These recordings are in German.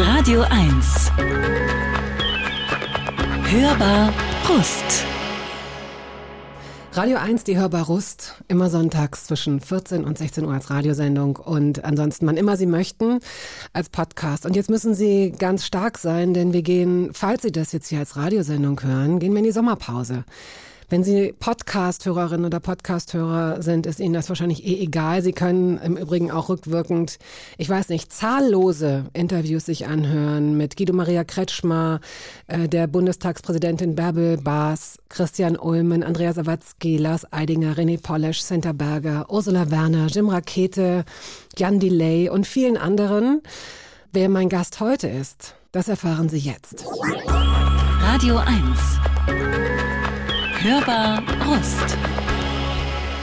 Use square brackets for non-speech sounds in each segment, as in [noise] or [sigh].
Radio 1. Hörbar Brust. Radio 1, die Hörbar Rust, immer sonntags zwischen 14 und 16 Uhr als Radiosendung und ansonsten, wann immer Sie möchten, als Podcast. Und jetzt müssen Sie ganz stark sein, denn wir gehen, falls Sie das jetzt hier als Radiosendung hören, gehen wir in die Sommerpause. Wenn Sie Podcast-Hörerin oder Podcast-Hörer sind, ist Ihnen das wahrscheinlich eh egal. Sie können im Übrigen auch rückwirkend, ich weiß nicht, zahllose Interviews sich anhören mit Guido Maria Kretschmer, äh, der Bundestagspräsidentin Bärbel Baas, Christian Ulmen, Andrea Sawatzki, Lars Eidinger, René Polesch, Senta Berger, Ursula Werner, Jim Rakete, Jan Delay und vielen anderen. Wer mein Gast heute ist, das erfahren Sie jetzt. Radio 1. Hörbar Brust.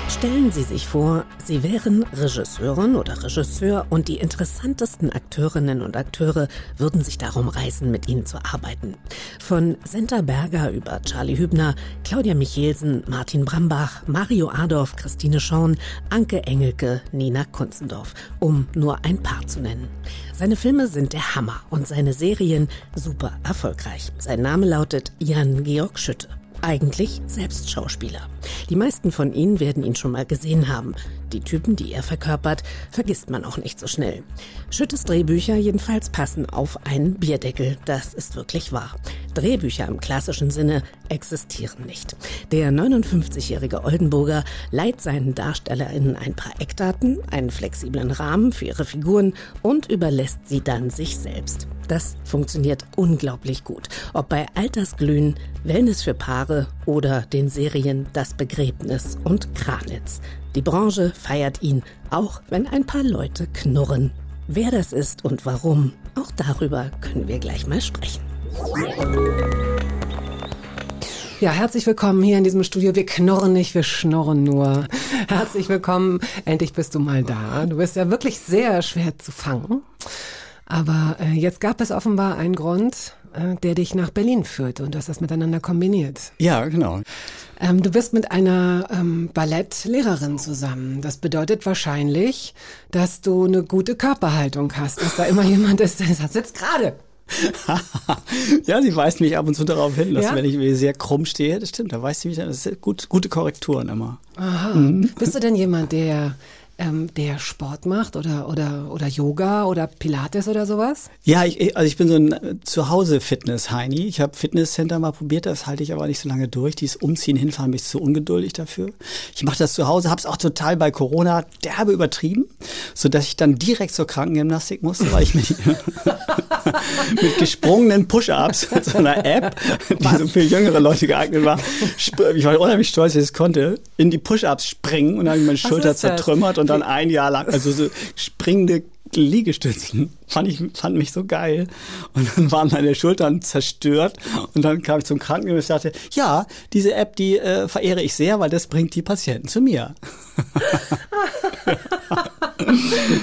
Stellen Sie sich vor, Sie wären Regisseurin oder Regisseur und die interessantesten Akteurinnen und Akteure würden sich darum reißen, mit Ihnen zu arbeiten. Von Senta Berger über Charlie Hübner, Claudia Michelsen, Martin Brambach, Mario Adorf, Christine Schorn, Anke Engelke, Nina Kunzendorf, um nur ein paar zu nennen. Seine Filme sind der Hammer und seine Serien super erfolgreich. Sein Name lautet Jan-Georg Schütte eigentlich selbst Schauspieler. Die meisten von Ihnen werden ihn schon mal gesehen haben. Die Typen, die er verkörpert, vergisst man auch nicht so schnell. Schüttes Drehbücher jedenfalls passen auf einen Bierdeckel. Das ist wirklich wahr. Drehbücher im klassischen Sinne existieren nicht. Der 59-jährige Oldenburger leiht seinen DarstellerInnen ein paar Eckdaten, einen flexiblen Rahmen für ihre Figuren und überlässt sie dann sich selbst. Das funktioniert unglaublich gut. Ob bei Altersglühen, Wellness für Paare oder den Serien Das Begräbnis und Kranitz. Die Branche feiert ihn, auch wenn ein paar Leute knurren. Wer das ist und warum, auch darüber können wir gleich mal sprechen. Ja, herzlich willkommen hier in diesem Studio. Wir knorren nicht, wir schnorren nur. Herzlich willkommen. Endlich bist du mal da. Du bist ja wirklich sehr schwer zu fangen. Aber äh, jetzt gab es offenbar einen Grund, der dich nach Berlin führt und du hast das miteinander kombiniert. Ja, genau. Ähm, du bist mit einer ähm, Ballettlehrerin zusammen. Das bedeutet wahrscheinlich, dass du eine gute Körperhaltung hast, dass da immer [laughs] jemand ist, der sitzt gerade. [laughs] ja, sie weist mich ab und zu darauf hin, dass ja? wenn ich sehr krumm stehe, das stimmt, da weist sie mich an. Das sind gut, gute Korrekturen immer. Aha. Mhm. Bist du denn jemand, der ähm, der Sport macht oder, oder, oder Yoga oder Pilates oder sowas? Ja, ich, also ich bin so ein äh, Zuhause-Fitness-Heini. Ich habe Fitnesscenter mal probiert, das halte ich aber nicht so lange durch. Dieses Umziehen, Hinfahren bin ich zu ungeduldig dafür. Ich mache das zu Hause, habe es auch total bei Corona derbe übertrieben, sodass ich dann direkt zur Krankengymnastik musste, weil ich mit, [laughs] mit gesprungenen Push-Ups mit so einer App, die Was? so für jüngere Leute geeignet war, ich war unheimlich stolz, dass ich es konnte, in die Push-Ups springen und dann habe ich meine Schulter zertrümmert und dann ein Jahr lang, also so springende Liegestützen. Fand ich, fand mich so geil. Und dann waren meine Schultern zerstört. Und dann kam ich zum Krankenhaus und sagte, ja, diese App, die äh, verehre ich sehr, weil das bringt die Patienten zu mir. [laughs]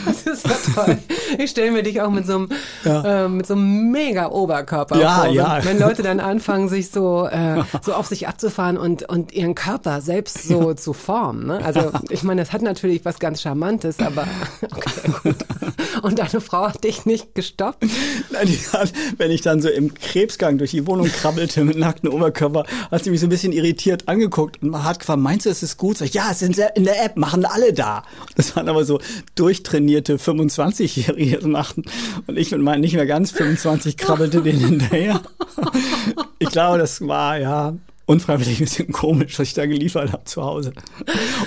das ist so toll. Ich stelle mir dich auch mit so einem, ja. äh, mit so einem mega Oberkörper ja, vor. Ja. Wenn, wenn Leute dann anfangen, sich so, äh, so auf sich abzufahren und, und ihren Körper selbst so ja. zu formen. Ne? Also ich meine, das hat natürlich was ganz Charmantes, aber [laughs] okay, gut. [laughs] Und deine Frau hat dich nicht gestoppt? [laughs] Nein, die hat, wenn ich dann so im Krebsgang durch die Wohnung krabbelte mit nacktem Oberkörper, hat sie mich so ein bisschen irritiert angeguckt und hat gefragt, meinst du, es ist gut? Sag ich, ja, es ist in der App, machen alle da. Das waren aber so durchtrainierte 25-Jährige machten. [laughs] Und ich mit meinen nicht mehr ganz 25 krabbelte denen hinterher. Ich glaube, das war ja unfreiwillig ein bisschen komisch, was ich da geliefert habe zu Hause.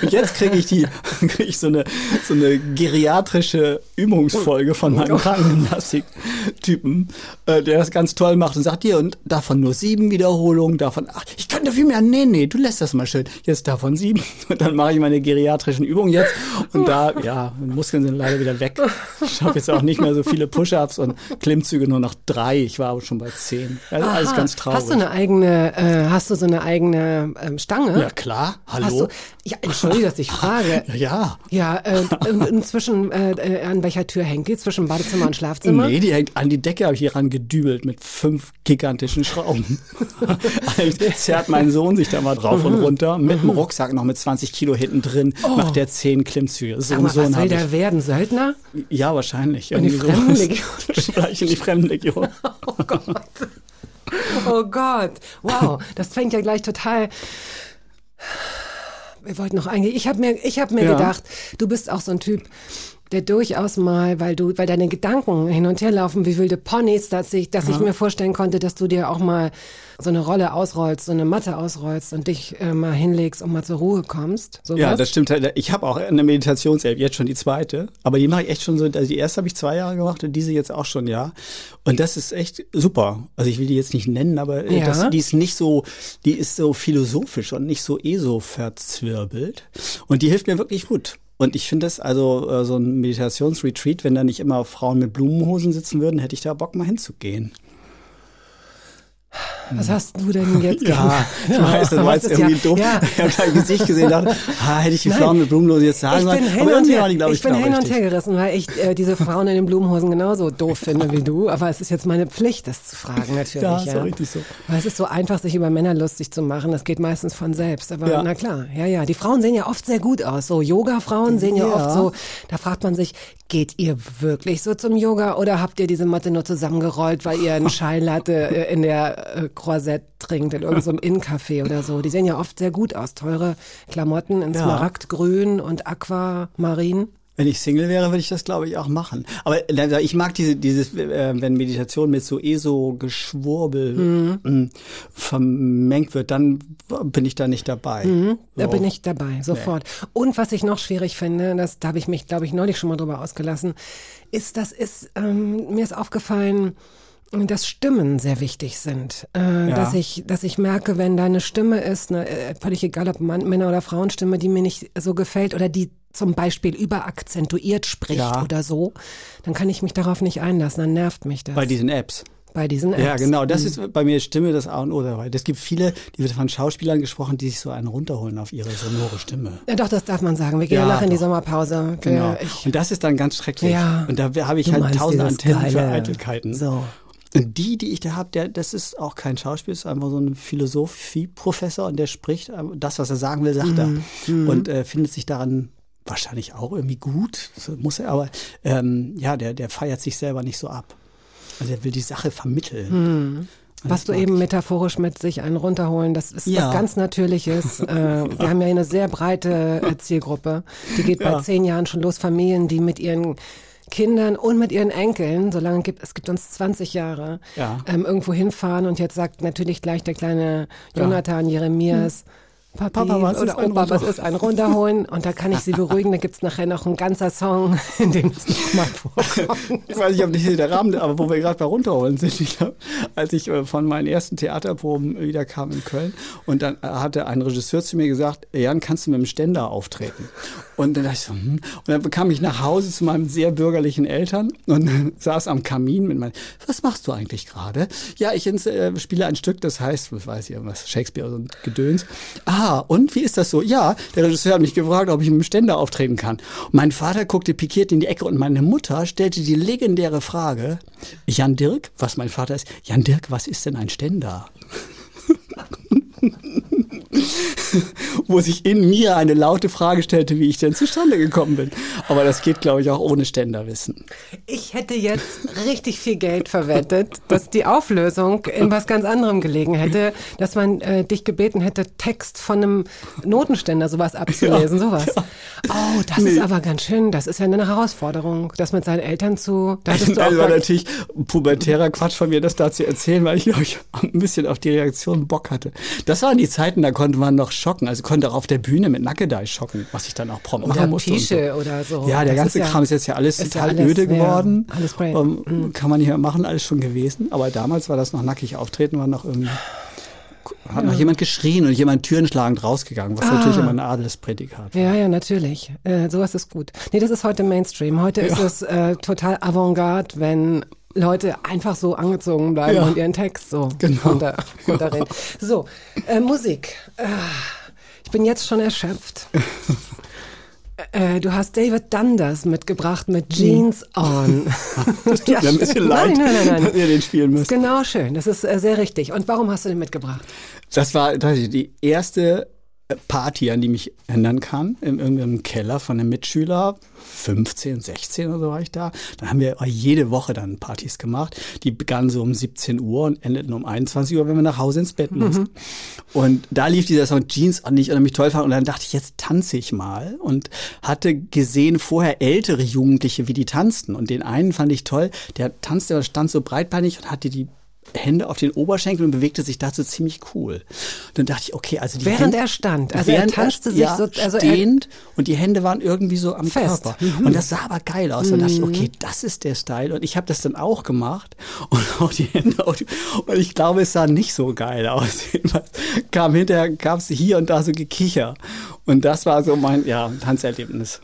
Und jetzt kriege ich die, [laughs] kriege ich so eine, so eine geriatrische Übungsfolge von meinem Krankengymnastik-Typen, äh, der das ganz toll macht und sagt, hier, und davon nur sieben Wiederholungen, davon acht. Ich könnte viel mehr. Nee, nee, du lässt das mal schön. Jetzt davon sieben. [laughs] Und dann mache ich meine geriatrischen Übungen jetzt. Und da, ja, Muskeln sind leider wieder weg. Ich schaffe jetzt auch nicht mehr so viele Push-Ups und Klimmzüge nur noch drei. Ich war aber schon bei zehn. Also alles ganz traurig. Hast du eine eigene, äh, hast du so so eine eigene ähm, Stange? Ja, klar. Hallo? Hast du, ja, entschuldige, dass ich [laughs] frage. Ja. Ja, äh, inzwischen, äh, äh, an welcher Tür hängt die? Zwischen Badezimmer und Schlafzimmer? Nee, die hängt an die Decke, habe ich hier ran gedübelt mit fünf gigantischen Schrauben. [laughs] zerrt mein Sohn sich da mal drauf Mhm. und runter, mit dem Rucksack noch mit 20 Kilo hinten drin, macht der zehn Klimmzüge. So Oh. Mal, was Sohn will habe der werden? Söldner? Ja, wahrscheinlich. In die. Fremdenlegion. [laughs] Vielleicht in die Fremdenlegion. Oh Gott. Oh Gott. Wow, das fängt ja gleich total. Wir wollten noch eingehen. Ich habe mir, ich hab mir Ja. gedacht, du bist auch so ein Typ, der durchaus mal, weil du, weil deine Gedanken hin und her laufen wie wilde Ponys, dass ich, dass ich mir vorstellen konnte, dass du dir auch mal so eine Rolle ausrollst, so eine Matte ausrollst und dich äh, mal hinlegst und mal zur Ruhe kommst. So Ja, das stimmt. halt. Ich habe auch eine Meditations-App, jetzt schon die zweite. Aber die mache ich echt schon so, also die erste habe ich zwei Jahre gemacht und diese jetzt auch schon, ja. Und das ist echt super. Also ich will die jetzt nicht nennen, aber äh, Ja. das, die ist nicht so, die ist so philosophisch und nicht so eh so verzwirbelt. Und die hilft mir wirklich gut. Und ich finde das, also äh, so ein Meditationsretreat, wenn da nicht immer Frauen mit Blumenhosen sitzen würden, hätte ich da Bock mal hinzugehen. Was hast du denn jetzt Ja, [laughs] ich weiß, was jetzt ist irgendwie ja- doof. Ja. Ich habe dein Gesicht gesehen und dachte, ah, hätte ich die. Frauen mit Blumenhosen jetzt sagen Ich sollen. bin hin und her, die, ich ich, bin hin und her gerissen, weil ich äh, diese Frauen in den Blumenhosen genauso doof finde wie du. Aber es ist jetzt meine Pflicht, das zu fragen [laughs] natürlich. Ja, Ja, ist doch richtig so. Weil es ist so einfach, sich über Männer lustig zu machen. Das geht meistens von selbst. Aber Ja. na klar, ja, ja. Die Frauen sehen ja oft sehr gut aus. So Yoga-Frauen sehen ja, Ja. oft so. Da fragt man sich, geht ihr wirklich so zum Yoga oder habt ihr diese Matte nur zusammengerollt, weil ihr einen [laughs] Chai Latte äh, in der äh, Croisette trinkt in irgendeinem [laughs] so Inn-Café oder so? Die sehen ja oft sehr gut aus. Teure Klamotten in Ja. Smaragdgrün und Aquamarin. Wenn ich Single wäre, würde ich das, glaube ich, auch machen. Aber äh, ich mag diese, dieses, äh, wenn Meditation mit so ESO-Geschwurbel Mhm. mh, vermengt wird, dann bin ich da nicht dabei. Mhm. Da So. bin ich dabei, sofort. Und was ich noch schwierig finde, das da habe ich mich, glaube ich, neulich schon mal drüber ausgelassen, ist, das ist, ähm, mir ist aufgefallen, dass Stimmen sehr wichtig sind. Äh, Ja. Dass ich, dass ich merke, wenn da eine Stimme ist, eine, äh, völlig egal ob Mann, Männer- oder Frauenstimme, die mir nicht so gefällt oder die zum Beispiel überakzentuiert spricht Ja. oder so, dann kann ich mich darauf nicht einlassen, dann nervt mich das. Bei diesen Apps. Bei diesen Apps. Ja, genau. Das ist bei mir Stimme das A und O dabei. Es gibt viele, die wird von Schauspielern gesprochen, die sich so einen runterholen auf ihre sonore Stimme. Ja, doch, das darf man sagen. Wir gehen ja, Ja, nachher in die. Sommerpause. Wir- Genau. Ich, Und das ist dann ganz schrecklich. Ja. Und da habe ich halt tausend Antennen für geile- Eitelkeiten. So. Und die, die ich da habe, der, das ist auch kein Schauspiel, ist einfach so ein Philosophieprofessor und der spricht äh, das, was er sagen will, sagt Mhm. er. Und äh, findet sich daran wahrscheinlich auch irgendwie gut. So muss er, aber ähm, ja, der, der feiert sich selber nicht so ab. Also er will die Sache vermitteln. Mhm. Was du eben ich. metaphorisch mit sich einen runterholen, das ist Ja. was ganz Natürliches. [laughs] äh, wir haben ja eine sehr breite äh, Zielgruppe. Die geht bei Ja. zehn Jahren schon los. Familien, die mit ihren Kindern und mit ihren Enkeln, solange gibt es gibt uns 20 Jahre, Ja. ähm, irgendwo hinfahren und jetzt sagt natürlich gleich der kleine Jonathan Jeremias, Papi, Papa, was oder ist ein Opa, was Runterholen? ist ein Runterholen? Und da kann ich sie beruhigen. Da gibt's nachher noch ein ganzer Song, [laughs] in dem es nochmal vorkommt. Ich weiß nicht, ob nicht der Rahmen, aber wo wir gerade bei runterholen sind, ich glaub, als ich äh, von meinen ersten Theaterproben wieder kam in Köln und dann äh, hatte ein Regisseur zu mir gesagt, Jan, kannst du mit dem Ständer auftreten? Und dann dachte ich so, hm. Und dann bekam ich nach Hause zu meinen sehr bürgerlichen Eltern und [laughs] saß am Kamin mit meinen, was machst du eigentlich gerade? Ja, ich äh, spiele ein Stück, das heißt, was weiß ich, irgendwas, Shakespeare oder so Gedöns. Ah, und wie ist das so? Ja, der Regisseur hat mich gefragt, ob ich dem Ständer auftreten kann. Und mein Vater guckte pikiert in die Ecke und meine Mutter stellte die legendäre Frage, Jan Dirk, was mein Vater ist, Jan Dirk, was ist denn ein Ständer? [laughs] [laughs] Wo sich in mir eine laute Frage stellte, wie ich denn zustande gekommen bin. Aber das geht, glaube ich, auch ohne Ständerwissen. Ich hätte jetzt richtig viel Geld verwettet, dass die Auflösung in was ganz anderem gelegen hätte, dass man äh, dich gebeten hätte, Text von einem Notenständer sowas abzulesen, Ja, sowas. Oh, das Nee. ist aber ganz schön. Das ist ja eine Herausforderung, das mit seinen Eltern zu. Da Das [laughs] war gar, natürlich pubertärer Quatsch von mir, das da zu erzählen, weil ich, glaub ich ein bisschen auf die Reaktion Bock hatte. Das waren die Zeiten, da konnte man noch schocken. Also konnte auch auf der Bühne mit Nackedei schocken, was ich dann auch prompt machen musste. Pische so. oder so. Ja, der Das ganze ist ja- Kram ist jetzt ja alles ist ja total alles- öde ja, geworden. alles brain. Ähm, Kann man hier machen, alles schon gewesen. Aber damals war das noch nackig auftreten, war noch irgendwie. Hat noch jemand geschrien und jemand türenschlagend rausgegangen, was Ah. natürlich immer ein Adelsprädikat war. Ja, ja, natürlich. Äh, sowas ist gut. Nee, das ist heute Mainstream. Heute ist Ja. es äh, total Avantgarde, wenn Leute einfach so angezogen bleiben Ja. und ihren Text so Genau. runter, runterreden. So, äh, Musik. Ah, ich bin jetzt schon erschöpft. [laughs] Äh, du hast David Dundas mitgebracht mit Jeans On. Das [laughs] tut mir ein bisschen leid, Nein, nein, nein, dass ihr den spielen müsst. genau schön. Das ist äh, sehr richtig. Und warum hast du den mitgebracht? Das war tatsächlich die erste Party, an die mich erinnern kann, in irgendeinem Keller von einem Mitschüler. 15, 16 oder so war ich da. Dann haben wir jede Woche dann Partys gemacht. Die begannen so um 17 Uhr und endeten um 21 Uhr, wenn wir nach Hause ins Bett mussten. Und da lief dieser Song Jeans an, ich unheimlich toll fand. Und dann dachte ich, jetzt tanze ich mal. Und hatte gesehen vorher ältere Jugendliche, wie die tanzten. Und den einen fand ich toll. Der tanzte, der stand so breitbeinig und hatte die Hände auf den Oberschenkeln und bewegte sich dazu ziemlich cool. Und dann dachte ich, okay, also die Während Hände, er stand. Also er tanzte sich ja, so, also er, stehend und die Hände waren irgendwie so am Fest. Körper. Und das sah aber geil aus. Dann dachte ich, okay, das ist der Style. Und ich habe das dann auch gemacht und [laughs] auch die Hände auf die, und ich glaube, es sah nicht so geil aus. [laughs] Kam hinterher, gab es hier und da so Gekicher. Und das war so mein, ja, Tanzerlebnis.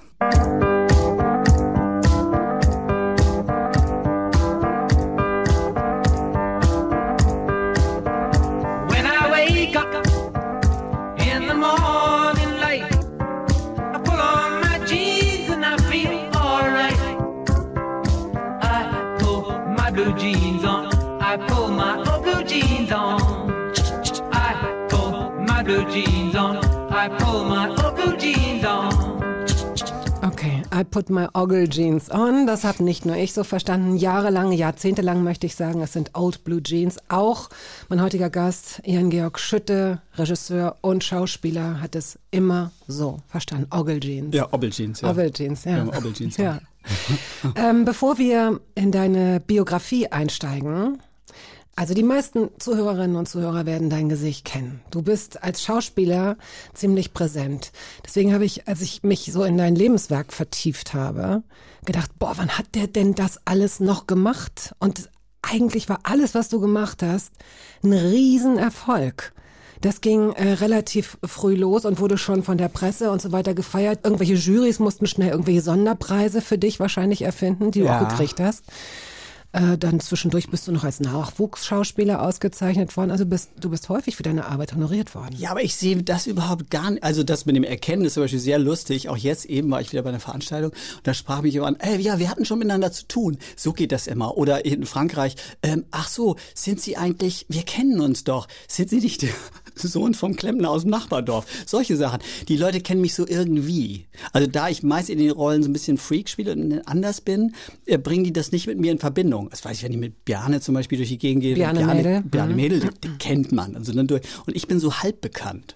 I put my Ogle Jeans on. Das habe nicht nur ich so verstanden. Jahrelang, jahrzehntelang möchte ich sagen, es sind Old Blue Jeans. Auch mein heutiger Gast, Ian-Georg Schütte, Regisseur und Schauspieler, hat es immer so verstanden. Ogle Jeans. Ja, Obbeljeans, ja. Ogle Jeans, ja. Ja, Ogle Jeans, ja. ähm, bevor wir in deine Biografie einsteigen, also die meisten Zuhörerinnen und Zuhörer werden dein Gesicht kennen. Du bist als Schauspieler ziemlich präsent. Deswegen habe ich, als ich mich so in dein Lebenswerk vertieft habe, gedacht, boah, wann hat der denn das alles noch gemacht? Und eigentlich war alles, was du gemacht hast, ein Riesenerfolg. Das ging äh, relativ früh los und wurde schon von der Presse und so weiter gefeiert. Irgendwelche Jurys mussten schnell irgendwelche Sonderpreise für dich wahrscheinlich erfinden, die du Ja. auch gekriegt hast. Äh, dann zwischendurch bist du noch als Nachwuchsschauspieler ausgezeichnet worden. Also bist, du bist häufig für deine Arbeit honoriert worden. Ja, aber ich sehe das überhaupt gar nicht. Also das mit dem Erkennen ist zum Beispiel sehr lustig. Auch jetzt eben war ich wieder bei einer Veranstaltung und da sprach mich jemand an, ey, ja, wir hatten schon miteinander zu tun. So geht das immer. Oder in Frankreich, ähm, ach so, sind Sie eigentlich, wir kennen uns doch. Sind Sie nicht der Sohn vom Klempner aus dem Nachbardorf? Solche Sachen. Die Leute kennen mich so irgendwie. Also da ich meist in den Rollen so ein bisschen Freak spiele und anders bin, äh, bringen die das nicht mit mir in Verbindung. Das weiß ich, wenn ich mit Bjarne zum Beispiel durch die Gegend gehe. Bjarne Mädel. Bjarne Mhm. Mädel, die, die kennt man. Also dann durch. Und ich bin so halb bekannt.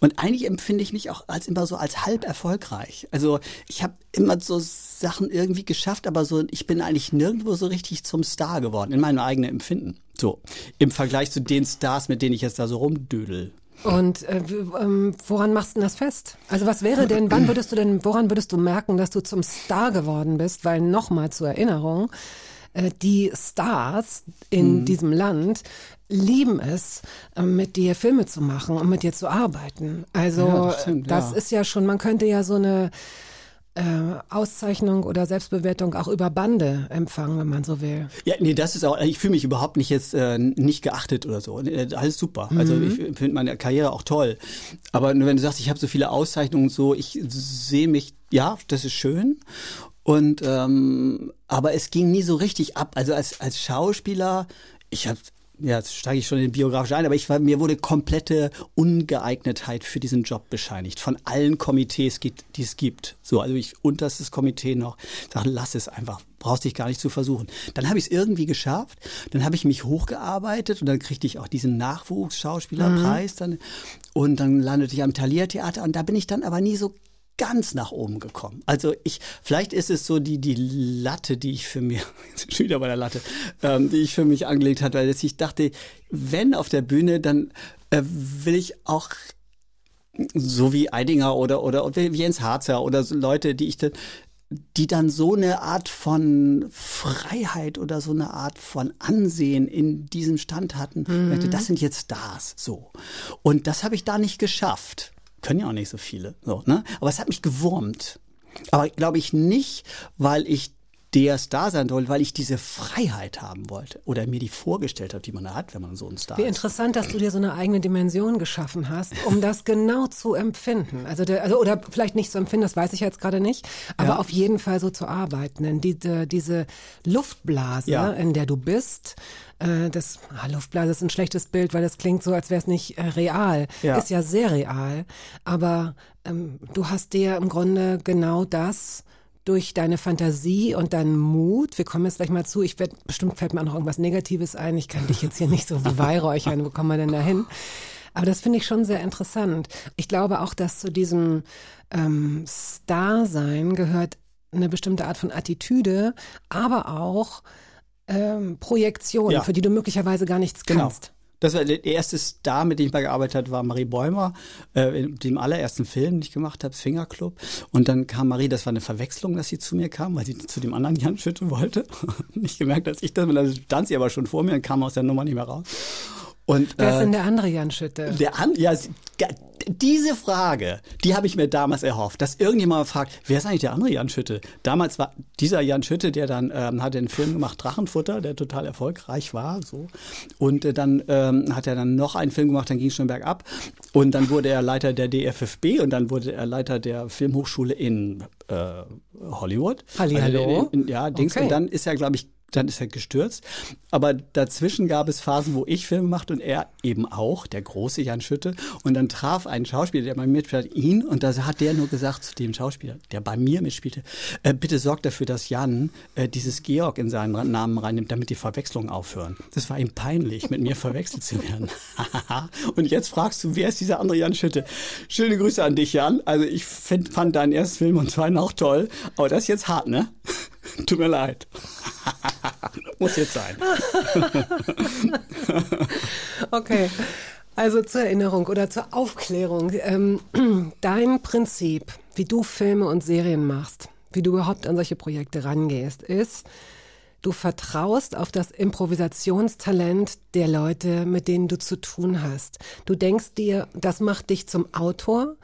Und eigentlich empfinde ich mich auch als immer so als halb erfolgreich. Also ich habe immer so Sachen irgendwie geschafft, aber so ich bin eigentlich nirgendwo so richtig zum Star geworden in meinem eigenen Empfinden. So im Vergleich zu den Stars, mit denen ich jetzt da so rumdödel. Und äh, ähm, woran machst du denn das fest? Also was wäre denn, wann würdest du denn, woran würdest du merken, dass du zum Star geworden bist? Weil nochmal zur Erinnerung, äh, die Stars in diesem Land lieben es, äh, mit dir Filme zu machen und mit dir zu arbeiten. Also Ja, das stimmt, das ja. ist ja schon, man könnte ja so eine äh, Auszeichnung oder Selbstbewertung auch über Bande empfangen, wenn man so will. Ja, nee, das ist auch, ich fühle mich überhaupt nicht jetzt äh, nicht geachtet oder so. Äh, Alles super. Also ich finde meine Karriere auch toll. Aber nur wenn du sagst, ich habe so viele Auszeichnungen und so, ich sehe mich, ja, das ist schön. Und ähm, aber es ging nie so richtig ab. Also als, als Schauspieler, ich habe ja, jetzt steige ich schon in den biografischen ein, aber ich war, mir wurde komplette Ungeeignetheit für diesen Job bescheinigt. Von allen Komitees, die es gibt. So, also ich unterstes Komitee noch, sage, lass es einfach, brauchst dich gar nicht zu versuchen. Dann habe ich es irgendwie geschafft, dann habe ich mich hochgearbeitet und dann kriegte ich auch diesen Nachwuchsschauspielerpreis dann und dann landete ich am Thalia-Theater und da bin ich dann aber nie so ganz nach oben gekommen. Also ich, vielleicht ist es so die, die Latte, die ich für mir, [laughs] schon wieder bei der Latte, ähm, die ich für mich angelegt hatte, weil ich dachte, wenn auf der Bühne, dann äh, will ich auch so wie Eidinger oder, oder, oder wie Jens Harzer oder so Leute, die ich dann, die dann so eine Art von Freiheit oder so eine Art von Ansehen in diesem Stand hatten. Dachte, Das sind jetzt Stars, so. Und das habe ich da nicht geschafft. Können ja auch nicht so viele, so, ne? Aber es hat mich gewurmt. Aber glaube ich nicht, weil ich der Star sein wollte, weil ich diese Freiheit haben wollte oder mir die vorgestellt habe, die man da hat, wenn man so ein Star Wie ist. interessant, dass du dir so eine eigene Dimension geschaffen hast, um [laughs] das genau zu empfinden. Also, der, also oder vielleicht nicht zu empfinden, das weiß ich jetzt gerade nicht, aber Ja. auf jeden Fall so zu arbeiten. Denn diese, diese Luftblase, Ja. in der du bist, äh, das ah, Luftblase ist ein schlechtes Bild, weil das klingt so, als wäre es nicht äh, real. Ja. Ist ja sehr real. Aber ähm, du hast dir im Grunde genau das durch deine Fantasie und deinen Mut, wir kommen jetzt gleich mal zu, ich werde, bestimmt fällt mir auch noch irgendwas Negatives ein, ich kann dich jetzt hier nicht so beweihräuchern, wo kommen wir denn da hin? Aber das finde ich schon sehr interessant. Ich glaube auch, dass zu diesem ähm, Star-Sein gehört eine bestimmte Art von Attitüde, aber auch ähm, Projektion, Ja. für die du möglicherweise gar nichts Genau. kannst. Das war der erste Star, mit dem ich mal gearbeitet habe, war Marie Bäumer, äh, in dem allerersten Film, den ich gemacht habe, Finger Club. Und dann kam Marie, das war eine Verwechslung, dass sie zu mir kam, weil sie zu dem anderen Jan Schütte wollte. [laughs] nicht gemerkt, dass ich das, dann stand sie aber schon vor mir und kam aus der Nummer nicht mehr raus. Und, Wer ist äh, denn der andere Jan Schütte? Der an, ja, diese Frage, die habe ich mir damals erhofft, dass irgendjemand fragt, wer ist eigentlich der andere Jan Schütte? Damals war dieser Jan Schütte, der dann ähm, hat einen Film gemacht, Drachenfutter, der total erfolgreich war, so. Und äh, dann ähm, hat er dann noch einen Film gemacht, dann ging es schon bergab. Und dann wurde er Leiter der DFFB und dann wurde er Leiter der Filmhochschule in äh, Hollywood. Hallihallo. Also in, in, ja, Dings. Okay. Und dann ist er, glaube ich, dann ist er gestürzt. Aber dazwischen gab es Phasen, wo ich Filme machte und er eben auch, der große Jan Schütte. Und dann traf ein Schauspieler, der bei mir mitspielte, ihn. Und da hat der nur gesagt zu dem Schauspieler, der bei mir mitspielte, äh, bitte sorg dafür, dass Jan äh, dieses Georg in seinen Namen reinnimmt, damit die Verwechslungen aufhören. Das war ihm peinlich, mit mir verwechselt zu werden. [laughs] und jetzt fragst du, wer ist dieser andere Jan Schütte? Schöne Grüße an dich, Jan. Also ich find, fand deinen ersten Film und [laughs] zweiten auch toll. Aber das ist jetzt hart, ne? [laughs] Tut mir leid. [laughs] Muss jetzt sein. [laughs] Okay. Also zur Erinnerung oder zur Aufklärung. Ähm, [clears throat] dein Prinzip, wie du Filme und Serien machst, wie du überhaupt an solche Projekte rangehst, ist, du vertraust auf das Improvisationstalent der Leute, mit denen du zu tun hast. Du denkst dir, das macht dich zum Autor.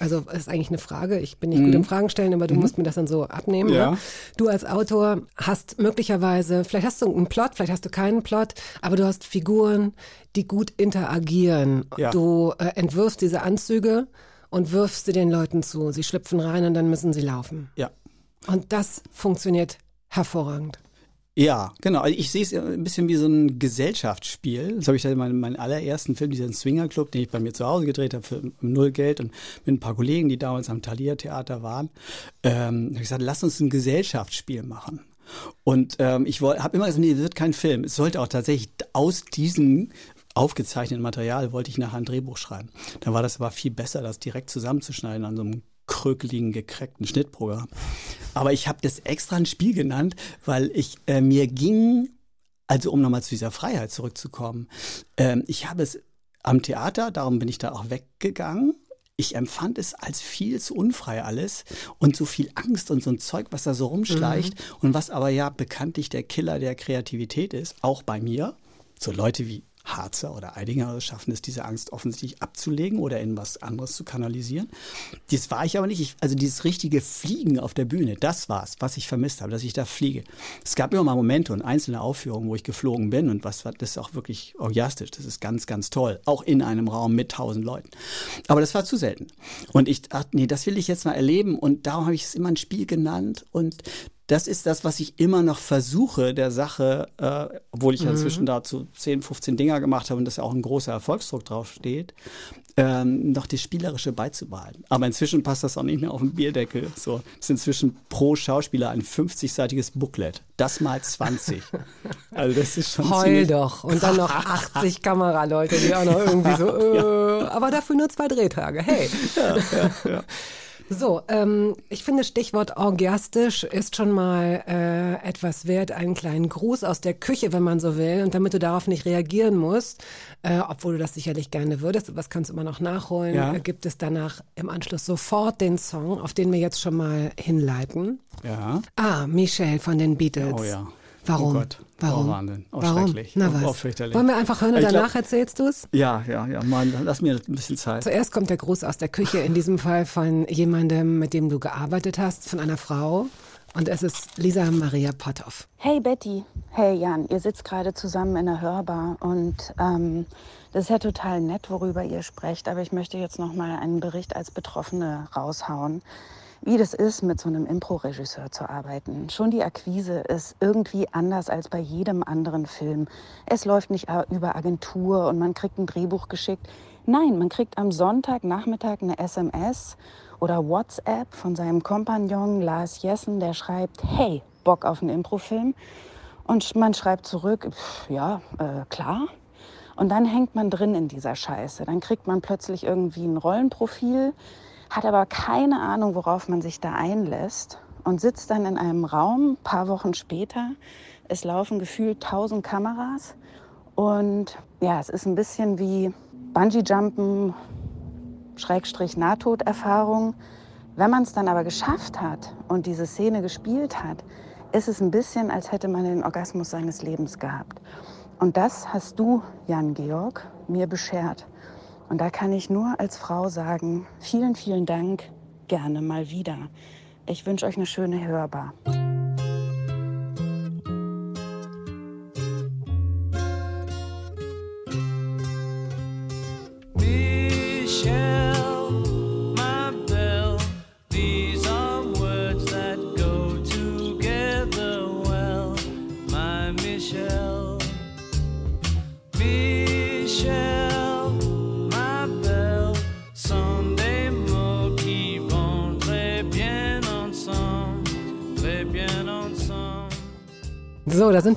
Also das ist eigentlich eine Frage. Ich bin nicht gut im Fragen stellen, aber du musst mir das dann so abnehmen. Ja. Ne? Du als Autor hast möglicherweise, vielleicht hast du einen Plot, vielleicht hast du keinen Plot, aber du hast Figuren, die gut interagieren. Ja. Du äh, entwirfst diese Anzüge und wirfst sie den Leuten zu. Sie schlüpfen rein und dann müssen sie laufen. Ja. Und das funktioniert hervorragend. Ja, genau. Also Ich sehe es ein bisschen wie so ein Gesellschaftsspiel. Das habe ich in meinem, meinem allerersten Film, diesen Swinger Club, den ich bei mir zu Hause gedreht habe für null Geld und mit ein paar Kollegen, die damals am Thalia Theater waren, ähm, habe ich gesagt, lass uns ein Gesellschaftsspiel machen. Und ähm, ich habe immer gesagt, nee, das wird kein Film. Es sollte auch tatsächlich aus diesem aufgezeichneten Material wollte ich nachher ein Drehbuch schreiben. Dann war das aber viel besser, das direkt zusammenzuschneiden an so einem krökeligen, gekreckten Schnittprogramm. Aber ich habe das extra ein Spiel genannt, weil ich äh, mir ging, also um nochmal zu dieser Freiheit zurückzukommen, ähm, ich habe es am Theater, darum bin ich da auch weggegangen. Ich empfand es als viel zu unfrei alles und so viel Angst und so ein Zeug, was da so rumschleicht und was aber ja bekanntlich der Killer der Kreativität ist, auch bei mir. So Leute wie Harzer oder Eidinger schaffen es, diese Angst offensichtlich abzulegen oder in was anderes zu kanalisieren. Das war ich aber nicht. Ich, also dieses richtige Fliegen auf der Bühne, das war's, was ich vermisst habe, dass ich da fliege. Es gab immer mal Momente und einzelne Aufführungen, wo ich geflogen bin und was war das ist auch wirklich orgiastisch. Das ist ganz, ganz toll. Auch in einem Raum mit tausend Leuten. Aber das war zu selten. Und ich dachte, nee, das will ich jetzt mal erleben und darum habe ich es immer ein Spiel genannt und das ist das, was ich immer noch versuche, der Sache, äh, obwohl ich inzwischen dazu 10, 15 Dinger gemacht habe und dass ja auch ein großer Erfolgsdruck drauf steht, ähm, noch das Spielerische beizubehalten. Aber inzwischen passt das auch nicht mehr auf den Bierdeckel. So, es ist inzwischen pro Schauspieler ein 50-seitiges Booklet. Das mal 20. Also das ist schon Heul doch. Und dann noch 80 [laughs] Kameraleute, die auch noch irgendwie so, äh, aber dafür nur zwei Drehtage. Hey. So, ähm, ich finde Stichwort orgiastisch ist schon mal äh, etwas wert, einen kleinen Gruß aus der Küche, wenn man so will. Und damit du darauf nicht reagieren musst, äh, obwohl du das sicherlich gerne würdest, aber das kannst du immer noch nachholen, Ja. äh, gibt es danach im Anschluss sofort den Song, auf den wir jetzt schon mal hinleiten. Ja. Ah, Michelle von den Beatles. Oh ja. Warum? Oh Gott. Warum? Oh, Wahnsinn. Oh, Warum? schrecklich. Na Oh, was? oh, fürchterlich. Wollen wir einfach hören und glaub- danach erzählst du es? Ja, ja, ja. Mann, lass mir ein bisschen Zeit. Zuerst kommt der Gruß aus der Küche, in diesem Fall von jemandem, mit dem du gearbeitet hast, von einer Frau. Und es ist Lisa Maria Potthoff. Hey Betty, hey Jan, ihr sitzt gerade zusammen in der Hörbar und ähm, das ist ja total nett, worüber ihr sprecht, aber ich möchte jetzt noch mal einen Bericht als Betroffene raushauen, wie das ist, mit so einem Impro-Regisseur zu arbeiten. Schon die Akquise ist irgendwie anders als bei jedem anderen Film. Es läuft nicht über Agentur und man kriegt ein Drehbuch geschickt. Nein, man kriegt am Sonntagnachmittag eine SMS oder WhatsApp von seinem Kompagnon Lars Jessen, der schreibt, hey, Bock auf einen Improfilm? Und man schreibt zurück, ja, äh, klar. Und dann hängt man drin in dieser Scheiße. Dann kriegt man plötzlich irgendwie ein Rollenprofil, hat aber keine Ahnung, worauf man sich da einlässt und sitzt dann in einem Raum, paar Wochen später. Es laufen gefühlt tausend Kameras und ja, es ist ein bisschen wie Bungee-Jumpen, Schrägstrich Nahtoderfahrung. Wenn man es dann aber geschafft hat und diese Szene gespielt hat, ist es ein bisschen, als hätte man den Orgasmus seines Lebens gehabt. Und das hast du, Jan Georg, mir beschert. Und da kann ich nur als Frau sagen, vielen, vielen Dank, gerne mal wieder. Ich wünsche euch eine schöne Hörbar.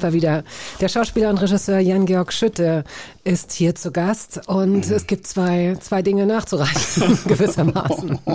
Wir wieder. Der Schauspieler und Regisseur Jan-Georg Schütte ist hier zu Gast und es gibt zwei, zwei Dinge nachzureichen, [laughs] gewissermaßen. [laughs]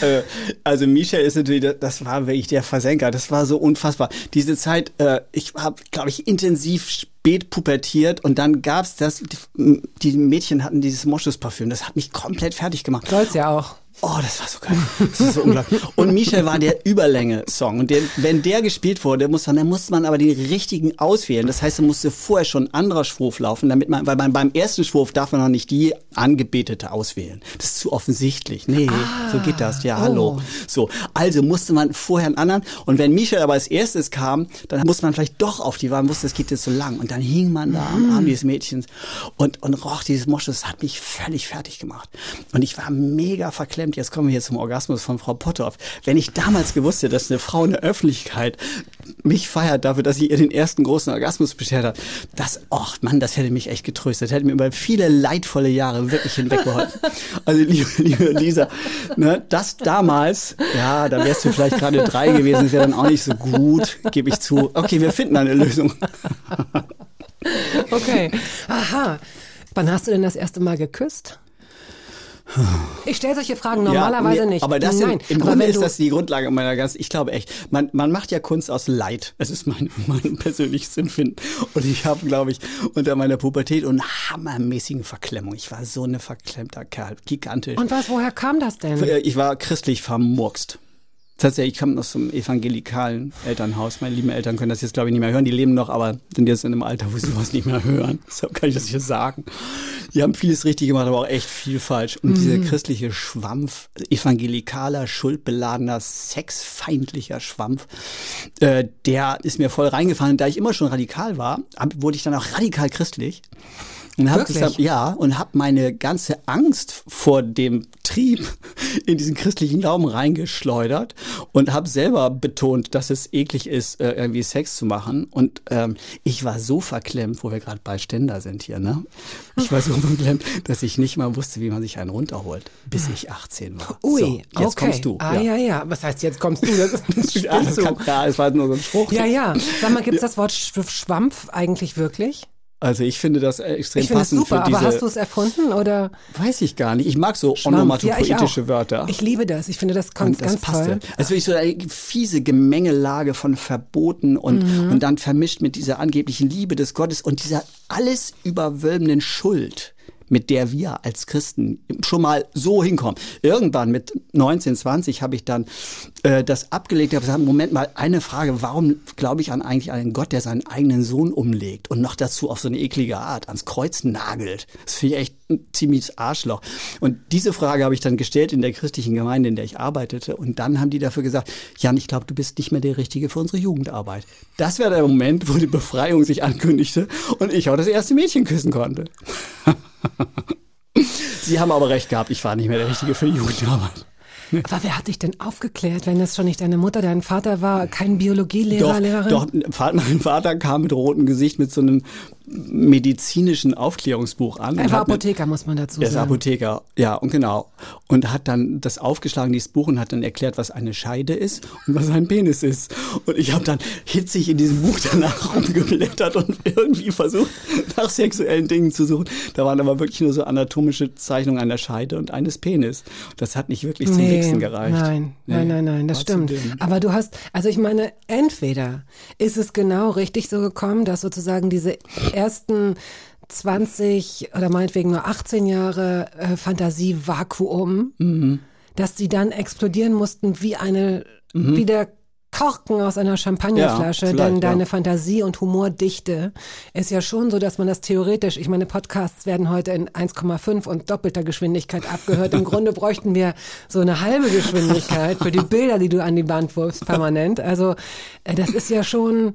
Äh, also Michel ist natürlich, das- das war wirklich der Versenker. Das war so unfassbar. Diese Zeit, äh, ich habe, glaube ich, intensiv spät pubertiert und dann gab's das, die, die Mädchen hatten dieses Moschus-Parfüm. Das hat mich komplett fertig gemacht. Soll's ja auch. Oh, das war so geil. Das ist so unglaublich. Und Michel war der Überlänge-Song. Und der, wenn der gespielt wurde, muss dann, dann musste man aber den richtigen auswählen. Das heißt, da musste vorher schon ein anderer Schwurf laufen, damit man, weil man beim ersten Schwurf darf man noch nicht die angebetete auswählen. Das ist zu offensichtlich. Nee, so geht das. Ja, hallo. So. Also musste man vorher einen anderen. Und wenn Michel aber als erstes kam, dann musste man vielleicht doch auf die Wahl, wusste, es geht jetzt so lang. Und dann hing man da am Arm dieses Mädchens und, und roch dieses Moschus. Das hat mich völlig fertig gemacht. Und ich war mega verklemmt. Jetzt kommen wir hier zum Orgasmus von Frau Potthoff. Wenn ich damals gewusst hätte, dass eine Frau in der Öffentlichkeit mich feiert dafür, dass sie ihr den ersten großen Orgasmus beschert hat, das, och Mann, das hätte mich echt getröstet. Das hätte mir über viele leidvolle Jahre wirklich hinweggeholfen. [laughs] Also, liebe, liebe Lisa, ne, das damals, ja, da wärst du vielleicht gerade drei gewesen, das wäre dann auch nicht so gut, gebe ich zu. Okay, wir finden eine Lösung. [laughs] Okay. Aha. Wann hast du denn das erste Mal geküsst? Ich stelle solche Fragen normalerweise Ja, nee, nicht. Aber das Nein, im, im aber Grunde ist das die Grundlage meiner ganzen, ich glaube echt, man, man macht ja Kunst aus Leid. Es ist mein, [laughs] mein persönliches Empfinden. Und ich habe, glaube ich, unter meiner Pubertät und hammermäßigen Verklemmung, ich war so eine verklemmter Kerl, gigantisch. Und was, woher kam das denn? Äh, Ich war christlich vermurkst. Tatsächlich, ich komme aus einem evangelikalen Elternhaus. Meine lieben Eltern können das jetzt, glaube ich, nicht mehr hören. Die leben noch, aber sind jetzt in einem Alter, wo sie sowas nicht mehr hören. [laughs] Deshalb kann ich das hier sagen. Die haben vieles richtig gemacht, aber auch echt viel falsch. Und dieser christliche Schwampf, evangelikaler, schuldbeladener, sexfeindlicher Schwampf, äh, der ist mir voll reingefallen. Da ich immer schon radikal war, hab, wurde ich dann auch radikal christlich. Und hab Wirklich? deshalb, ja, und habe meine ganze Angst vor dem Trieb in diesen christlichen Glauben reingeschleudert und habe selber betont, dass es eklig ist, äh, irgendwie Sex zu machen. Und ähm, ich war so verklemmt, wo wir gerade bei Ständer sind hier, ne? Ich war so [laughs] verklemmt, dass ich nicht mal wusste, wie man sich einen runterholt, bis ich 18 war. Ui, so, jetzt okay. kommst du. Ah, ja. ja, Was heißt, jetzt kommst du? Das, [laughs] das Ja, das kann, ja, es war nur so ein Spruch. Ja, ja. Sag mal, gibt's das Wort Sch- Schwampf eigentlich wirklich? Also ich finde das äh, extrem Ich passend super, für diese. aber hast du es erfunden oder weiß ich gar nicht. Ich mag so? Ja, onomatopoetische auch. Wörter. Ich liebe das. Ich finde das kommt Und das ganz passte. toll. Also wirklich so eine fiese Gemengelage von Verboten und, Mhm. und dann vermischt mit dieser angeblichen Liebe des Gottes und dieser alles überwölbenden Schuld, mit der wir als Christen schon mal so hinkommen. Irgendwann mit 19, 20 habe ich dann äh, das abgelegt. Ich habe gesagt, Moment mal, eine Frage, warum glaube ich an eigentlich einen Gott, der seinen eigenen Sohn umlegt und noch dazu auf so eine eklige Art ans Kreuz nagelt? Das finde ich echt ein ziemliches Arschloch. Und diese Frage habe ich dann gestellt in der christlichen Gemeinde, in der ich arbeitete. Und dann haben die dafür gesagt, Jan, ich glaube, du bist nicht mehr der Richtige für unsere Jugendarbeit. Das wäre der Moment, wo die Befreiung sich ankündigte und ich auch das erste Mädchen küssen konnte. [laughs] Sie haben aber recht gehabt, ich war nicht mehr der Richtige für die Jugendarbeit. Aber wer hat dich denn aufgeklärt, wenn das schon nicht deine Mutter, dein Vater war, kein Biologielehrer, Doch, Lehrerin? doch, mein Vater kam mit rotem Gesicht mit so einem medizinischen Aufklärungsbuch an. Er war Apotheker, muss man dazu Er ist sagen. Apotheker, ja, und genau. Und hat dann das aufgeschlagen, dieses Buch, und hat dann erklärt, was eine Scheide ist und was ein Penis ist. Und ich habe dann hitzig in diesem Buch danach [laughs] rumgeblättert und irgendwie versucht, nach sexuellen Dingen zu suchen. Da waren aber wirklich nur so anatomische Zeichnungen einer Scheide und eines Penis. Das hat nicht wirklich zum Wichsen gereicht. Nein, Nee, nein, nein, nein, das stimmt. Aber du hast, also ich meine, entweder ist es genau richtig so gekommen, dass sozusagen diese ersten 20 oder meinetwegen nur 18 Jahre äh, Fantasievakuum, Mhm. dass die dann explodieren mussten wie eine, wie der Korken aus einer Champagnerflasche, Ja, denn deine ja. Fantasie und Humordichte ist ja schon so, dass man das theoretisch, ich meine, Podcasts werden heute in 1,5 und doppelter Geschwindigkeit abgehört. Im [laughs] Grunde bräuchten wir so eine halbe Geschwindigkeit für die Bilder, die du an die Wand wirfst, permanent. Also äh, das ist ja schon,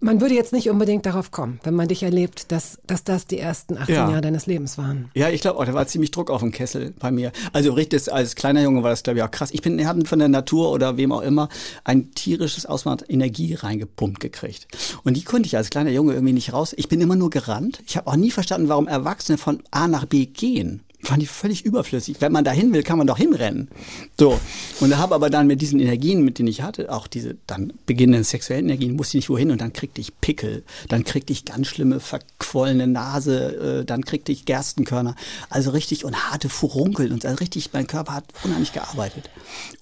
man würde jetzt nicht unbedingt darauf kommen, wenn man dich erlebt, dass, dass das die ersten 18 Ja. Jahre deines Lebens waren. Ja, ich glaube auch, da war ziemlich Druck auf dem Kessel bei mir. Also richtig, als kleiner Junge war das, glaube ich, auch krass. Ich bin, habe von der Natur oder wem auch immer ein tierisches Ausmaß Energie reingepumpt gekriegt. Und die konnte ich als kleiner Junge irgendwie nicht raus. Ich bin immer nur gerannt. Ich habe auch nie verstanden, warum Erwachsene von A nach B gehen. Fand ich völlig überflüssig. Wenn man da hin will, kann man doch hinrennen. So. Und habe aber dann mit diesen Energien, mit denen ich hatte, auch diese dann beginnenden sexuellen Energien, musste ich nicht wohin und dann kriegte ich Pickel, dann kriegte ich ganz schlimme verquollene Nase, äh, dann kriegte ich Gerstenkörner. Also richtig und harte Furunkeln und also richtig, mein Körper hat unheimlich gearbeitet,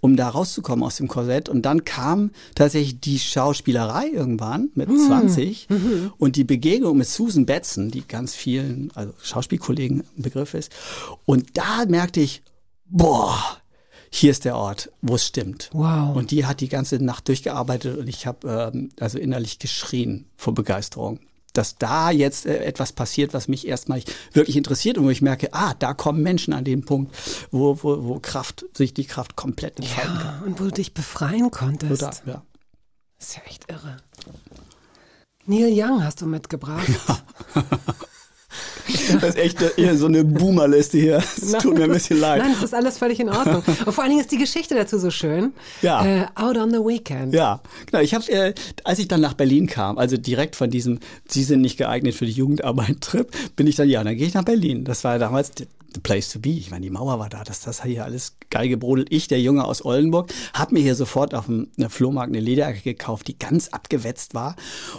um da rauszukommen aus dem Korsett. Und dann kam tatsächlich die Schauspielerei irgendwann mit 20 und die Begegnung mit Susan Betson, die ganz vielen, also Schauspielkollegen ein Begriff ist. Und da merkte ich, boah, hier ist der Ort, wo es stimmt. Wow. Und die hat die ganze Nacht durchgearbeitet und ich habe ähm, also innerlich geschrien vor Begeisterung. Dass da jetzt äh, etwas passiert, was mich erstmal wirklich interessiert und wo ich merke, ah, da kommen Menschen an den Punkt, wo, wo, wo Kraft, sich die Kraft komplett entfalten kann. Ja, und wo du dich befreien konntest. Total, ja. Das ist ja echt irre. Neil Young hast du mitgebracht. [laughs] Das ist echt äh, eher so eine Boomerliste hier. Es tut mir ein bisschen leid. Nein, das ist alles völlig in Ordnung. Und vor allen Dingen ist die Geschichte dazu so schön. Ja. Äh, out on the Weekend. Ja, genau. Ich habe, äh, als ich dann nach Berlin kam, also direkt von diesem, Sie sind nicht geeignet für die Jugendarbeit-Trip, bin ich dann, ja, dann gehe ich nach Berlin. Das war damals the place to be. Ich meine, die Mauer war da, dass das hier alles geil gebrodelt. Ich, der Junge aus Oldenburg, habe mir hier sofort auf dem einem Flohmarkt eine Lederjacke gekauft, die ganz abgewetzt war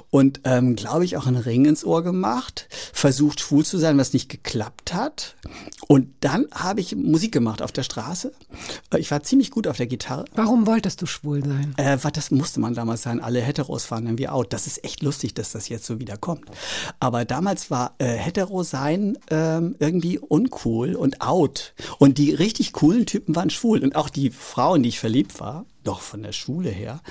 und, ähm, glaube ich, auch einen Ring ins Ohr gemacht, versucht schwul zu sein, was nicht geklappt hat. Und dann habe ich Musik gemacht auf der Straße. Äh, Ich war ziemlich gut auf der Gitarre. Warum wolltest du schwul sein? Äh, das musste man damals sein. Alle Heteros waren irgendwie out. Das ist echt lustig, dass das jetzt so wieder kommt. Aber damals war äh, Hetero sein ähm, irgendwie uncool und out. Und die richtig coolen Typen waren schwul. Und auch die Frau, in die ich verliebt war, doch von der Schule her,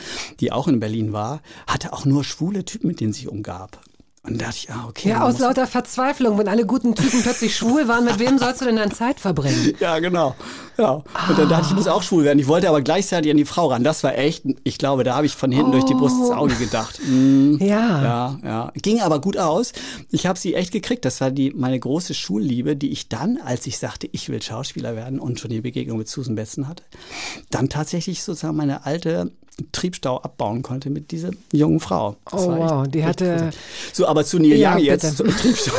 die auch in Berlin war, hatte auch nur schwule Typen, mit denen sie umgab. Und da dachte ich, ah, okay. Ja, aus lauter Verzweiflung, wenn alle guten Typen plötzlich schwul waren, mit wem sollst du denn dann Zeit verbringen? [laughs] Ja, genau. Ja. Und dann dachte ich, ich muss auch schwul werden. Ich wollte aber gleichzeitig an die Frau ran. Das war echt, ich glaube, da habe ich von hinten durch die Brust ins Auge gedacht. Mm, Ja. ja, ja. Ging aber gut aus. Ich habe sie echt gekriegt. Das war die meine große Schulliebe, die ich dann, als ich sagte, ich will Schauspieler werden und schon die Begegnung mit Susan Betzen hatte, dann tatsächlich sozusagen meine alte Triebstau abbauen konnte mit dieser jungen Frau. Das Oh, war echt- wow. Die echt hatte- großartig. So, aber zu Neil Ja, Young jetzt. bitte. [laughs] Triebstau.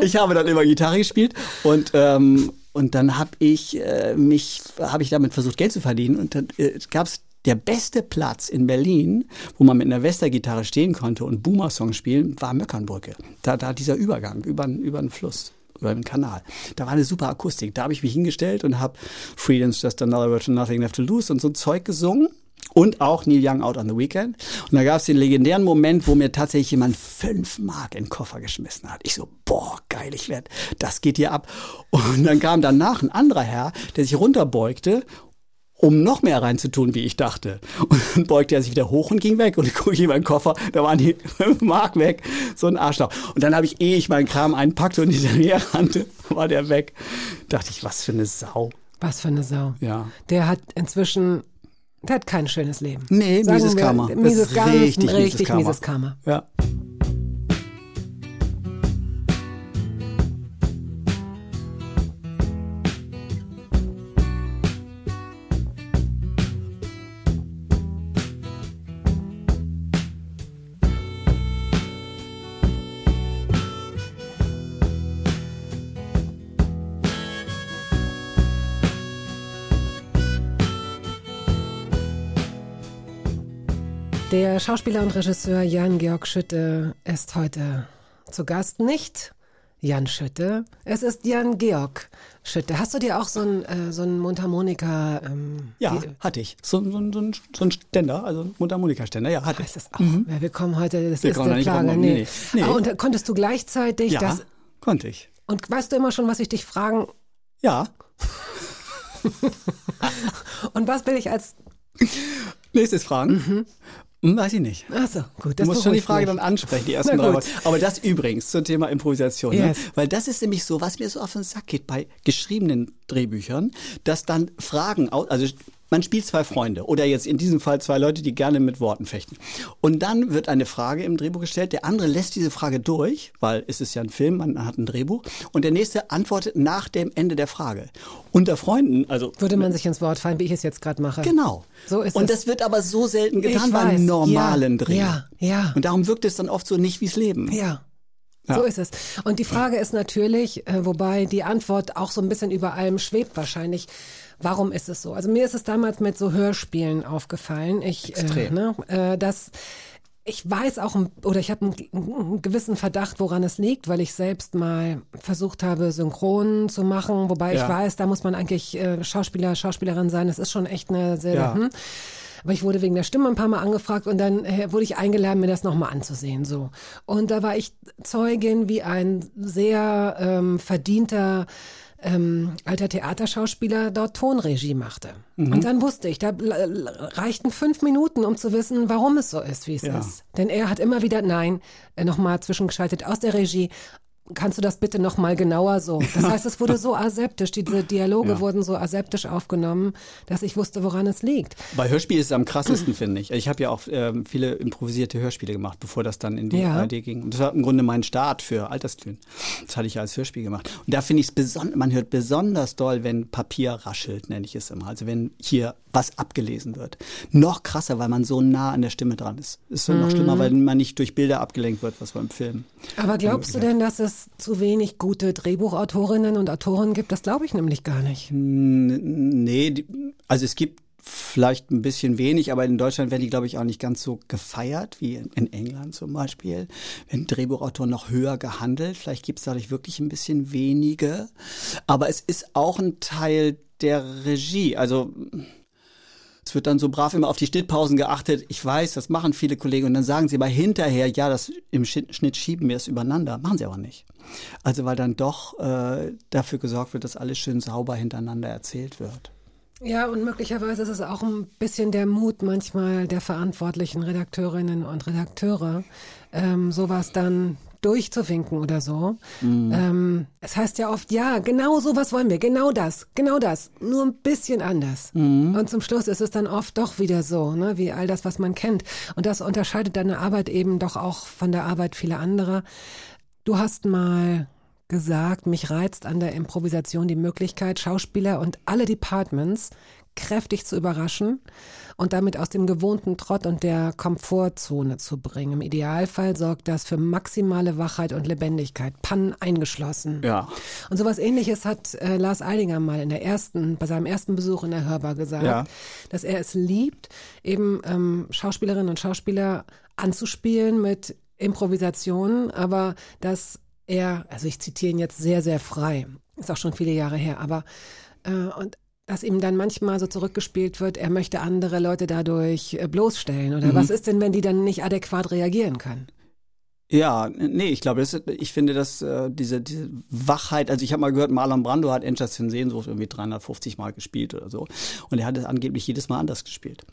ich habe dann immer Gitarre gespielt und ähm, und dann habe ich äh, mich habe ich damit versucht Geld zu verdienen und dann äh, gab es der beste Platz in Berlin, wo man mit einer Westergitarre stehen konnte und Boomer-Song spielen, war Möckernbrücke. Da, da dieser Übergang über, über den Fluss, über den Kanal. Da war eine super Akustik. Da habe ich mich hingestellt und habe Freedom's Just Another Word to Nothing Left to Lose und so ein Zeug gesungen. Und auch Neil Young Out on the Weekend. Und da gab es den legendären Moment, wo mir tatsächlich jemand fünf Mark in den Koffer geschmissen hat. Ich so, boah, geil, ich werd, das geht hier ab. Und dann kam danach ein anderer Herr, der sich runterbeugte um noch mehr reinzutun, wie ich dachte. Und dann beugte er sich wieder hoch und ging weg. Und ich gucke in meinen Koffer, da waren die [laughs] fünf Mark weg. So ein Arschloch. Und dann habe ich, ehe ich meinen Kram einpackte und hinterher rannte, [laughs] war der weg. Dachte ich, was für eine Sau. Was für eine Sau. Ja. Der hat inzwischen, der hat kein schönes Leben. Nee, Sagen mieses wir, Karma. Das Mieses ist ganz, richtig richtig, mieses Karma. mieses Karma. Ja. Der Schauspieler und Regisseur Jan-Georg Schütte ist heute zu Gast. Nicht Jan Schütte, es ist Jan-Georg Schütte. Hast du dir auch so ein, äh, so ein Mundharmonika... Ähm, Ja, hatte ich. So, so, so, so ein Ständer, also ein Mundharmonikaständer, ja, hatte ich. Heißt das auch? Ja, wir kommen heute, das Wir ist der nicht Plage. rum, Nee. nee. Ah, und konntest du gleichzeitig Ja, das... konnte ich. Und weißt du immer schon, was ich dich fragen... Ja. [laughs] Und was will ich als... [laughs] Nächstes Fragen. Hm, Weiß ich nicht. Ach so, gut, Du das musst schon die Frage mich. dann ansprechen, die ersten drei. Worte. Aber das übrigens zum Thema Improvisation. Yes. Ne? Weil das ist nämlich so, was mir so auf den Sack geht bei geschriebenen Drehbüchern, dass dann Fragen, also man spielt zwei Freunde oder jetzt in diesem Fall zwei Leute, die gerne mit Worten fechten. Und dann wird eine Frage im Drehbuch gestellt, der andere lässt diese Frage durch, weil es ist ja ein Film, man hat ein Drehbuch, und der nächste antwortet nach dem Ende der Frage. Unter Freunden, also Würde man sich ins Wort fallen, wie ich es jetzt gerade mache. Genau. So ist und es. das wird aber so selten getan beim normalen Ja, Dreh. ja, ja. Und darum wirkt es dann oft so nicht wie's Leben. Ja. Ja. So ist es. Und die Frage ist natürlich, äh, wobei die Antwort auch so ein bisschen über allem schwebt wahrscheinlich. Warum ist es so? Also mir ist es damals mit so Hörspielen aufgefallen. Ich, äh, ne, äh, dass ich weiß auch, oder ich habe einen, einen gewissen Verdacht, woran es liegt, weil ich selbst mal versucht habe, synchron zu machen, wobei ich Ja. weiß, da muss man eigentlich äh, Schauspieler, Schauspielerin sein. Das ist schon echt eine sehr, Ja. hm. Aber ich wurde wegen der Stimme ein paar Mal angefragt und dann äh, wurde ich eingeladen, mir das nochmal anzusehen. So. Und da war ich Zeugin, wie ein sehr ähm, verdienter ähm, alter Theaterschauspieler dort Tonregie machte. Und dann wusste ich, da reichten fünf Minuten, um zu wissen, warum es so ist, wie es Ja. ist. Denn er hat immer wieder, nein, äh, nochmal zwischengeschaltet aus der Regie. Kannst du das bitte nochmal genauer so? Das heißt, es wurde so aseptisch, diese Dialoge Ja. wurden so aseptisch aufgenommen, dass ich wusste, woran es liegt. Bei Hörspiel ist es am krassesten, finde ich. Ich habe ja auch ähm, viele improvisierte Hörspiele gemacht, bevor das dann in die Ja. ARD ging. Und das war im Grunde mein Start für Altersglühen. Das hatte ich ja als Hörspiel gemacht. Und da finde ich es besonders, man hört besonders doll, wenn Papier raschelt, nenne ich es immer. Also wenn hier was abgelesen wird. Noch krasser, weil man so nah an der Stimme dran ist. Ist so noch schlimmer, weil man nicht durch Bilder abgelenkt wird, was beim Film. Aber glaubst du denn, dass es zu wenig gute Drehbuchautorinnen und Autoren gibt? Das glaube ich nämlich gar nicht. N- Nee, also es gibt vielleicht ein bisschen wenig, aber in Deutschland werden die, glaube ich, auch nicht ganz so gefeiert wie in, England zum Beispiel. Werden Drehbuchautoren noch höher gehandelt. Vielleicht gibt es dadurch wirklich ein bisschen wenige. Aber es ist auch ein Teil der Regie. Also es wird dann so brav immer auf die Schnittpausen geachtet. Ich weiß, das machen viele Kollegen und dann sagen sie aber hinterher, ja, das im Schnitt schieben wir es übereinander. Machen sie aber nicht. Also weil dann doch äh, dafür gesorgt wird, dass alles schön sauber hintereinander erzählt wird. Ja, und möglicherweise ist es auch ein bisschen der Mut manchmal der verantwortlichen Redakteurinnen und Redakteure, ähm, sowas dann durchzuwinken oder so. Ähm, es heißt ja oft, ja, genau sowas wollen wir, genau das, genau das, nur ein bisschen anders. Und zum Schluss ist es dann oft doch wieder so, ne, wie all das, was man kennt. Und das unterscheidet deine Arbeit eben doch auch von der Arbeit vieler anderer. Du hast mal gesagt, mich reizt an der Improvisation die Möglichkeit, Schauspieler und alle Departments kräftig zu überraschen und damit aus dem gewohnten Trott und der Komfortzone zu bringen. Im Idealfall sorgt das für maximale Wachheit und Lebendigkeit, Pannen eingeschlossen. Ja. Und sowas ähnliches hat äh, Lars Eidinger mal in der ersten, bei seinem ersten Besuch in der Hörbar gesagt, Ja. dass er es liebt, eben ähm, Schauspielerinnen und Schauspieler anzuspielen mit Improvisationen, aber dass er, also ich zitiere ihn jetzt sehr, sehr frei, ist auch schon viele Jahre her, aber äh, und dass ihm dann manchmal so zurückgespielt wird, er möchte andere Leute dadurch äh, bloßstellen? Oder was ist denn, wenn die dann nicht adäquat reagieren können? Ja, nee, ich glaube, das, ich finde, dass äh, diese, diese Wachheit, also ich habe mal gehört, Marlon Brando hat Enders in Sehnsucht irgendwie 350 Mal gespielt oder so. Und er hat es angeblich jedes Mal anders gespielt.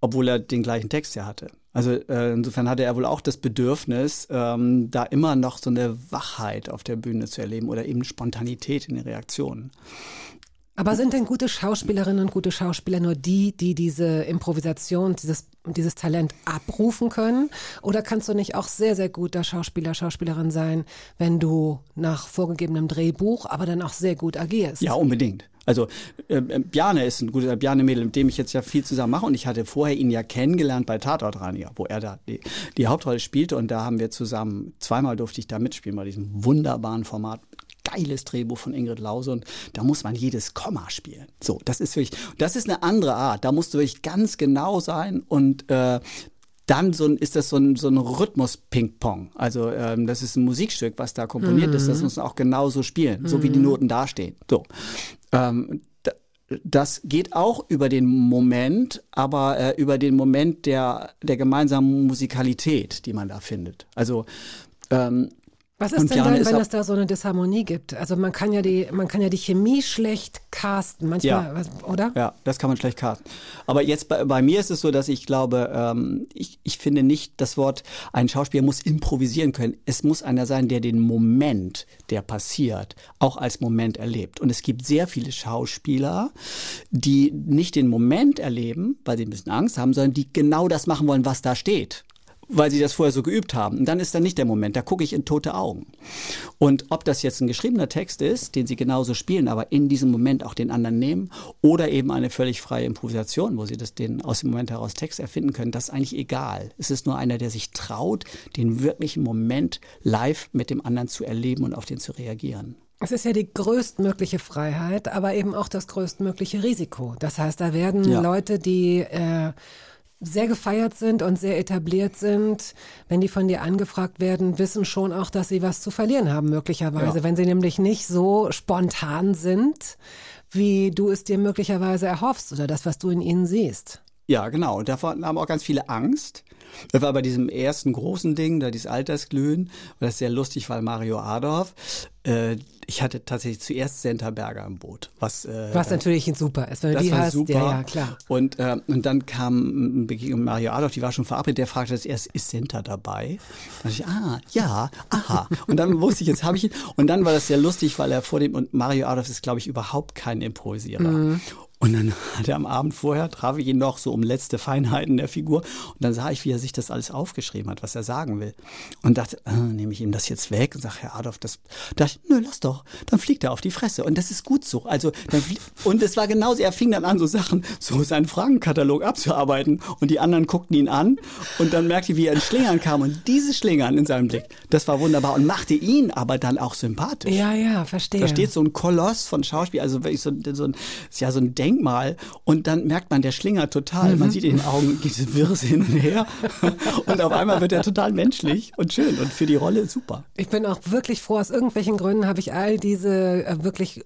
Obwohl er den gleichen Text ja hatte. Also äh, insofern hatte er wohl auch das Bedürfnis, ähm, da immer noch so eine Wachheit auf der Bühne zu erleben oder eben Spontanität in den Reaktionen. Aber sind denn gute Schauspielerinnen und gute Schauspieler nur die, die diese Improvisation, dieses, dieses Talent abrufen können? Oder kannst du nicht auch sehr, sehr guter Schauspieler, Schauspielerin sein, wenn du nach vorgegebenem Drehbuch, aber dann auch sehr gut agierst? Ja, unbedingt. Also äh, äh, Bjarne ist ein guter Bjarne Mädel, mit dem ich jetzt ja viel zusammen mache und ich hatte vorher ihn ja kennengelernt bei Tatortreiniger, wo er da die, die Hauptrolle spielte und da haben wir zusammen zweimal durfte ich da mitspielen bei diesem wunderbaren Format geiles Drehbuch von Ingrid Lause und da muss man jedes Komma spielen. So, das ist wirklich, das ist eine andere Art. Da musst du wirklich ganz genau sein und äh, dann so ein, ist das so ein, so ein Rhythmus-Ping-Pong. Also ähm, das ist ein Musikstück, was da komponiert ist. Das muss man auch genauso spielen, so wie die Noten dastehen. So. Ähm, da- das geht auch über den Moment, aber äh, über den Moment der, der gemeinsamen Musikalität, die man da findet. Also ähm, Was ist Und denn dann, wenn es da so eine Disharmonie gibt? Also man kann ja die, man kann ja die Chemie schlecht casten, manchmal, Ja. oder? Ja, das kann man schlecht casten. Aber jetzt bei, bei mir ist es so, dass ich glaube, ähm, ich, ich finde nicht das Wort, ein Schauspieler muss improvisieren können. Es muss einer sein, der den Moment, der passiert, auch als Moment erlebt. Und es gibt sehr viele Schauspieler, die nicht den Moment erleben, weil sie ein bisschen Angst haben, sondern die genau das machen wollen, was da steht weil sie das vorher so geübt haben. Und dann ist dann nicht der Moment, da gucke ich in tote Augen. Und ob das jetzt ein geschriebener Text ist, den sie genauso spielen, aber in diesem Moment auch den anderen nehmen, oder eben eine völlig freie Improvisation, wo sie das den aus dem Moment heraus Text erfinden können, das ist eigentlich egal. Es ist nur einer, der sich traut, den wirklichen Moment live mit dem anderen zu erleben und auf den zu reagieren. Es ist ja die größtmögliche Freiheit, aber eben auch das größtmögliche Risiko. Das heißt, da werden Ja. Leute, die äh, sehr gefeiert sind und sehr etabliert sind, wenn die von dir angefragt werden, wissen schon auch, dass sie was zu verlieren haben, möglicherweise. Ja. Wenn sie nämlich nicht so spontan sind, wie du es dir möglicherweise erhoffst oder das, was du in ihnen siehst. Ja, genau. Und davon haben auch ganz viele Angst. Das war bei diesem ersten großen Ding, da dieses Altersglühen, war das sehr lustig, weil Mario Adorf, äh, ich hatte tatsächlich zuerst Senta Berger im Boot. Was, äh, Was natürlich super ist, wenn du das die war hast. super. Ja, ja, klar. Und, äh, und dann kam Begegnung mit Mario Adolf, die war schon verabredet, der fragte das erst, ist Senta dabei? Dann dachte ich, ah, ja, aha. Und dann wusste ich, jetzt habe ich ihn. Und dann war das sehr lustig, weil er vor dem, und Mario Adolf ist, glaube ich, überhaupt kein Improvisierer. Mhm. Und dann hat er am Abend vorher, traf ich ihn noch so um letzte Feinheiten der Figur. Und dann sah ich, wie er sich das alles aufgeschrieben hat, was er sagen will. Und dachte, ah, nehme ich ihm das jetzt weg? Und sage, Herr Adolf, das, dachte ich, nö, lass doch. Dann fliegt er auf die Fresse. Und das ist gut so. Also, dann und es war genauso, er fing dann an, so Sachen, so seinen Fragenkatalog abzuarbeiten. Und die anderen guckten ihn an. Und dann merkte ich, wie er in Schlingern kam. Und dieses Schlingern in seinem Blick, das war wunderbar. Und machte ihn aber dann auch sympathisch. Ja, ja, verstehe. Da steht so ein Koloss von Schauspiel, also so, so ein, ja so ein Denkmal. Und dann merkt man, der schlingert total. Mhm. Man sieht in den Augen, geht es Wirres hin und her. [laughs] Und auf einmal wird er total menschlich und schön und für die Rolle super. Ich bin auch wirklich froh, aus irgendwelchen Gründen habe ich all diese äh, wirklich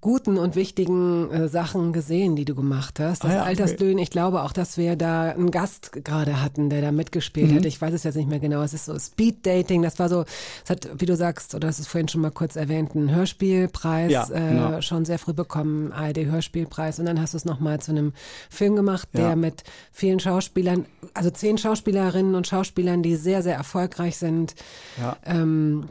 guten und wichtigen äh, Sachen gesehen, die du gemacht hast. Das Ah ja, okay. Alterslöhn, ich glaube auch, dass wir da einen Gast gerade hatten, der da mitgespielt Mhm. hat. Ich weiß es jetzt nicht mehr genau. Es ist so Speed Dating, das war so, es hat, wie du sagst, oder hast es vorhin schon mal kurz erwähnt, einen Hörspielpreis Ja, äh, genau. schon sehr früh bekommen, ARD Hörspielpreis. Und dann hast du es nochmal zu einem Film gemacht, der Ja. mit vielen Schauspielern, also zehn Schauspielerinnen und Schauspielern, die sehr, sehr erfolgreich sind, ähm,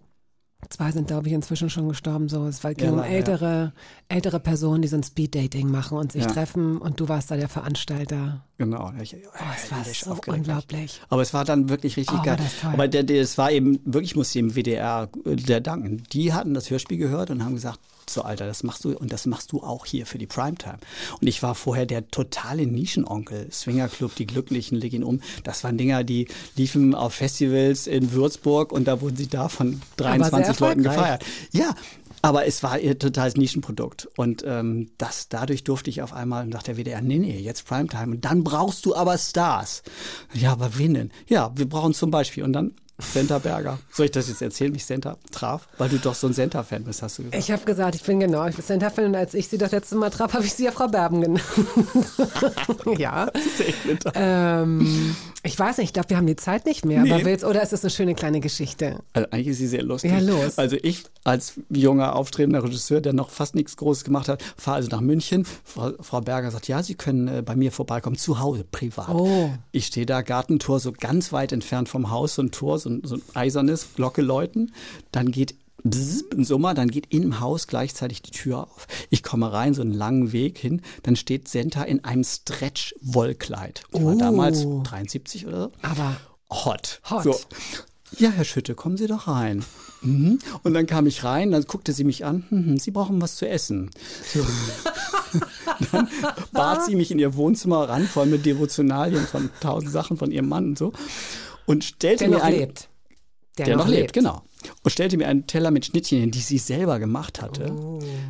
Zwei sind, glaube ich, inzwischen schon gestorben. So, es war- ging Ja, um ältere, ältere Personen, die so ein Speeddating machen und sich Ja. treffen. Und du warst da der Veranstalter. Genau. Ich, Oh, es war so aufgeregt. unglaublich. Aber es war dann wirklich richtig Oh, geil. war das toll. Aber der, der, es war eben, wirklich, ich muss dem WDR äh, der danken. Die hatten das Hörspiel gehört und haben gesagt, so Alter, das machst du und das machst du auch hier für die Primetime. Und ich war vorher der totale Nischenonkel. Swingerclub, die Glücklichen, leg ihn um. Das waren Dinger, die liefen auf Festivals in Würzburg und da wurden sie da von 23 Leuten gefeiert. Ja, aber es war ihr totales Nischenprodukt. Und ähm, das, dadurch durfte ich auf einmal, und dachte der WDR, nee, nee, jetzt Primetime. Und dann brauchst du aber Stars. Ja, aber wen denn? Ja, wir brauchen zum Beispiel. Und dann Senta Berger. Soll ich das jetzt erzählen, wie ich Senta traf? Weil du doch so ein Senta-Fan bist, hast du gesagt. Ich habe gesagt, ich bin genau, ich bin Senta-Fan und als ich sie das letzte Mal traf, habe ich sie ja Frau Berben genannt. [laughs] ja. Ähm, ich weiß nicht, ich glaube, wir haben die Zeit nicht mehr. Nee. Aber willst, oder ist das eine schöne kleine Geschichte? Also eigentlich ist sie sehr lustig. Ja, los. Also ich als junger, aufstrebender Regisseur, der noch fast nichts Großes gemacht hat, fahre also nach München. Frau, Frau Berger sagt, ja, Sie können äh, bei mir vorbeikommen, zu Hause, privat. Oh. Ich stehe da, Gartentor, so ganz weit entfernt vom Haus, so ein Tor, so ein, so ein eisernes, Glocke läuten. Dann geht bzz, ein Summer, dann geht im Haus gleichzeitig die Tür auf. Ich komme rein, so einen langen Weg hin, dann steht Senta in einem Stretch-Wollkleid. War Oh. damals 73 oder so Aber hot. Hot. So. Ja, Herr Schütte, kommen Sie doch rein. Mhm. Und dann kam ich rein, dann guckte sie mich an, hm, Sie brauchen was zu essen. So. [laughs] dann bat sie mich in ihr Wohnzimmer ran, voll mit Devotionalien von tausend Sachen von ihrem Mann und so. Und stellte der mir noch ein, lebt. der, noch lebt, genau. Und stellte mir einen Teller mit Schnittchen hin, die sie selber gemacht hatte.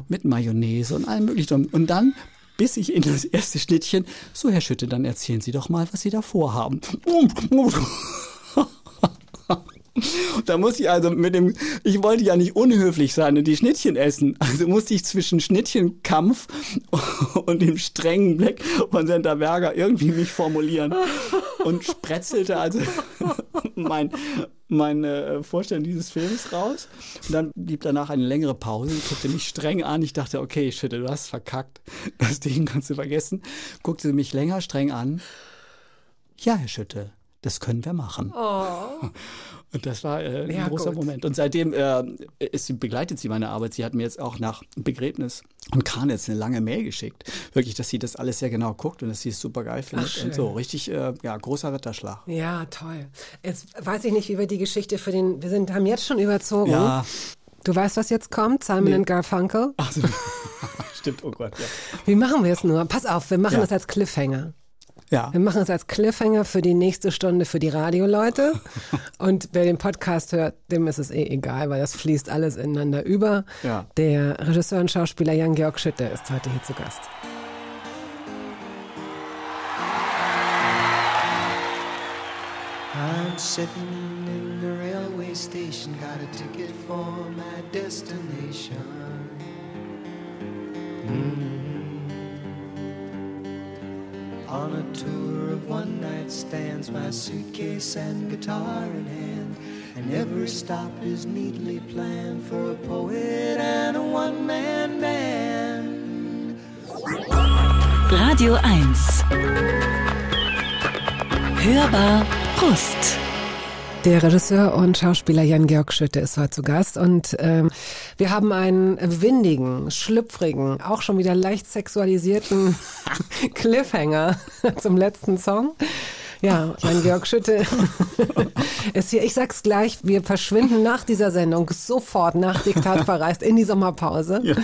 Mit Mayonnaise und allem möglichen. Und dann biss ich in das erste Schnittchen. So, Herr Schütte, dann erzählen Sie doch mal, was Sie da vorhaben. [laughs] Da muss ich also mit dem, ich wollte ja nicht unhöflich sein und die Schnittchen essen. Also musste ich zwischen Schnittchenkampf [laughs] und dem strengen Blick von Senta Berger irgendwie mich formulieren. Und spretzelte also [laughs] mein, meine Vorstellung dieses Films raus. Und dann blieb danach eine längere Pause, guckte mich streng an. Ich dachte, okay, Schütte, du hast verkackt. Das Ding kannst du vergessen. Guckte mich länger streng an. Ja, Herr Schütte, das können wir machen. Und das war äh, ein Ja, großer gut. Moment. Und seitdem äh, sie- begleitet sie meine Arbeit. Sie hat mir jetzt auch nach Begräbnis und Kahn jetzt eine lange Mail geschickt. Wirklich, dass sie das alles sehr genau guckt und dass sie es super geil findet. schön. und so, richtig, äh, ja, großer Wetterschlag. Ja, toll. Jetzt weiß ich nicht, wie wir die Geschichte für den. Wir sind, haben jetzt schon überzogen. Ja, Du weißt, was jetzt kommt? Simon Nee. and Garfunkel. also, [laughs] stimmt, oh Gott, ja. Wie machen wir es nur? Pass auf, wir machen Ja. das als Cliffhanger. Ja, Wir machen es als Cliffhanger für die nächste Stunde für die Radioleute. [laughs] Und wer den Podcast hört, dem ist es eh egal, weil das fließt alles ineinander über. Ja. Der Regisseur und Schauspieler Jan-Georg Schütte ist heute hier zu Gast. I'm sitting in the railway station, got a ticket for my destination. Mm. On a tour of one night stands, my suitcase and guitar in hand. And every stop is neatly planned for a poet and a one man band. Radio 1. Hörbar Brust. Der Regisseur und Schauspieler Jan-Georg Schütte ist heute zu Gast und ähm, wir haben einen windigen, schlüpfrigen, auch schon wieder leicht sexualisierten [laughs] Cliffhanger zum letzten Song. Ja, Jan-Georg Schütte [laughs] ist hier. Ich sag's gleich, wir verschwinden nach dieser Sendung sofort nach Diktat verreist in die Sommerpause.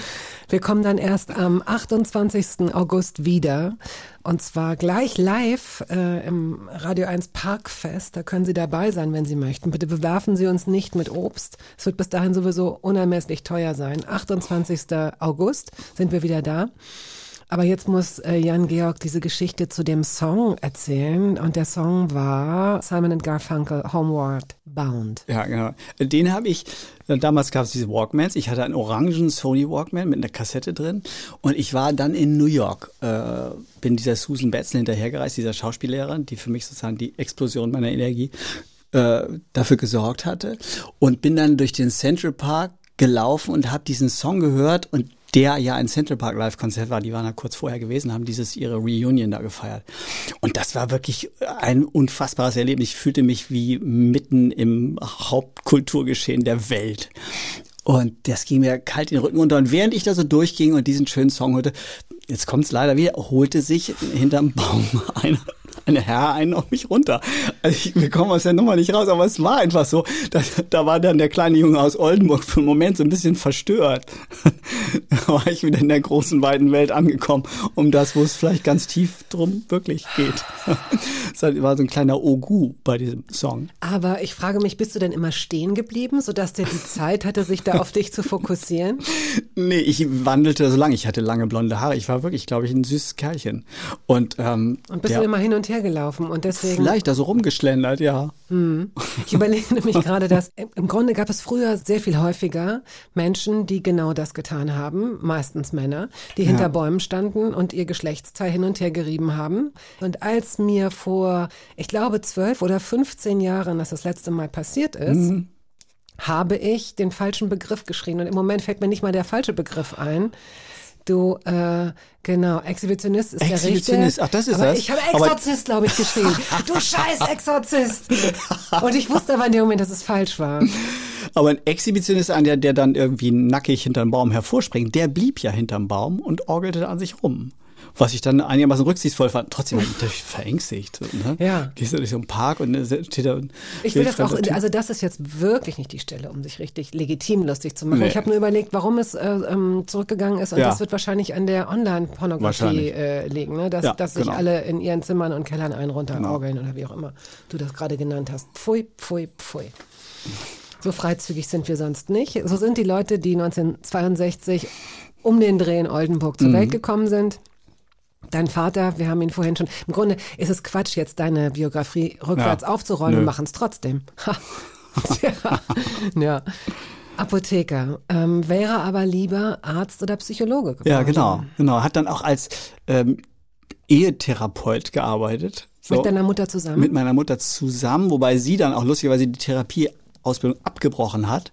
Wir kommen dann erst am 28. August wieder. Und zwar gleich live äh, im Radio 1 Parkfest. Da können Sie dabei sein, wenn Sie möchten. Bitte bewerfen Sie uns nicht mit Obst. Es wird bis dahin sowieso unermesslich teuer sein. 28. August sind wir wieder da. Aber jetzt muss äh, Jan-Georg diese Geschichte zu dem Song erzählen. Und der Song war Simon Garfunkel Homeward Bound. Ja, genau. Den habe ich, damals gab es diese Walkmans. Ich hatte einen orangen Sony Walkman mit einer Kassette drin. Und ich war dann in New York, äh, bin dieser Susan Betzel hinterhergereist, dieser Schauspiellehrerin, die für mich sozusagen die Explosion meiner Energie äh, dafür gesorgt hatte. Und bin dann durch den Central Park gelaufen und habe diesen Song gehört und der ja ein Central Park Live Konzert war, die waren da kurz vorher gewesen, haben dieses ihre Reunion da gefeiert. Und das war wirklich ein unfassbares Erlebnis. Ich fühlte mich wie mitten im Hauptkulturgeschehen der Welt. Und das ging mir kalt in den Rücken runter. Und während ich da so durchging und diesen schönen Song hörte, jetzt kommt es leider wieder, holte sich hinterm Baum [laughs] einer eine Herr einen auf mich runter. Also ich, wir kommen aus der Nummer nicht raus, aber es war einfach so. Da, da war dann der kleine Junge aus Oldenburg für einen Moment so ein bisschen verstört. [laughs] da war ich wieder in der großen, weiten Welt angekommen, um das, wo es vielleicht ganz tief drum wirklich geht. [laughs] Es war so ein kleiner Ogu bei diesem Song. Aber ich frage mich, bist du denn immer stehen geblieben, sodass der die Zeit hatte, sich da auf dich zu fokussieren? [laughs] Nee, ich wandelte so lange. Ich hatte lange blonde Haare. Ich war wirklich, glaube ich, ein süßes Kerlchen. Und, ähm, Und bist der, du immer hin und her her gelaufen und deswegen. Vielleicht da so rumgeschlendert, ja. Ich überlege [laughs] nämlich gerade, dass im Grunde gab es früher sehr viel häufiger Menschen, die genau das getan haben, meistens Männer, die hinter Bäumen standen und ihr Geschlechtsteil hin und her gerieben haben. Und als mir vor, ich glaube, zwölf oder 15 Jahren das das letzte Mal passiert ist, habe ich den falschen Begriff geschrien. Und im Moment fällt mir nicht mal der falsche Begriff ein. Du, äh, genau, Exhibitionist ist der richtige. Exhibitionist, ach, das ist aber das. Ich habe Exorzist, glaube ich, geschrieben. [laughs] du scheiß Exorzist. [laughs] Und ich wusste aber in dem Moment, dass es falsch war. Aber ein Exhibitionist, einer, der dann irgendwie nackig hinterm Baum hervorspringt, der blieb ja hinterm Baum und orgelte an sich rum. Was ich dann einigermaßen rücksichtsvoll fand. Trotzdem war ich natürlich verängstigt. Ne? Ja. Gehst du durch so einen Park und äh, steht da ein Ich will das auch, Typ. also das ist jetzt wirklich nicht die Stelle, um sich richtig legitim lustig zu machen. Nee. Ich habe nur überlegt, warum es äh, ähm, zurückgegangen ist und Ja. das wird wahrscheinlich an der Online-Pornografie äh, liegen, ne? dass, Ja, dass sich genau. alle in ihren Zimmern und Kellern ein runterorgeln oder wie auch immer du das gerade genannt hast. Pfui, pfui, pfui. So freizügig sind wir sonst nicht. So sind die Leute, die 1962 um den Dreh in Oldenburg Mhm. zur Welt gekommen sind. Dein Vater, wir haben ihn vorhin schon. Im Grunde ist es Quatsch, jetzt deine Biografie rückwärts Ja. aufzurollen. Wir machen es trotzdem. [laughs] Ja. ja. Apotheker. Ähm, wäre aber lieber Arzt oder Psychologe geworden. Ja, genau, genau. Hat dann auch als ähm, Ehetherapeut gearbeitet. So. Mit deiner Mutter zusammen? mit meiner Mutter zusammen, wobei sie dann auch lustigerweise die Therapieausbildung abgebrochen hat.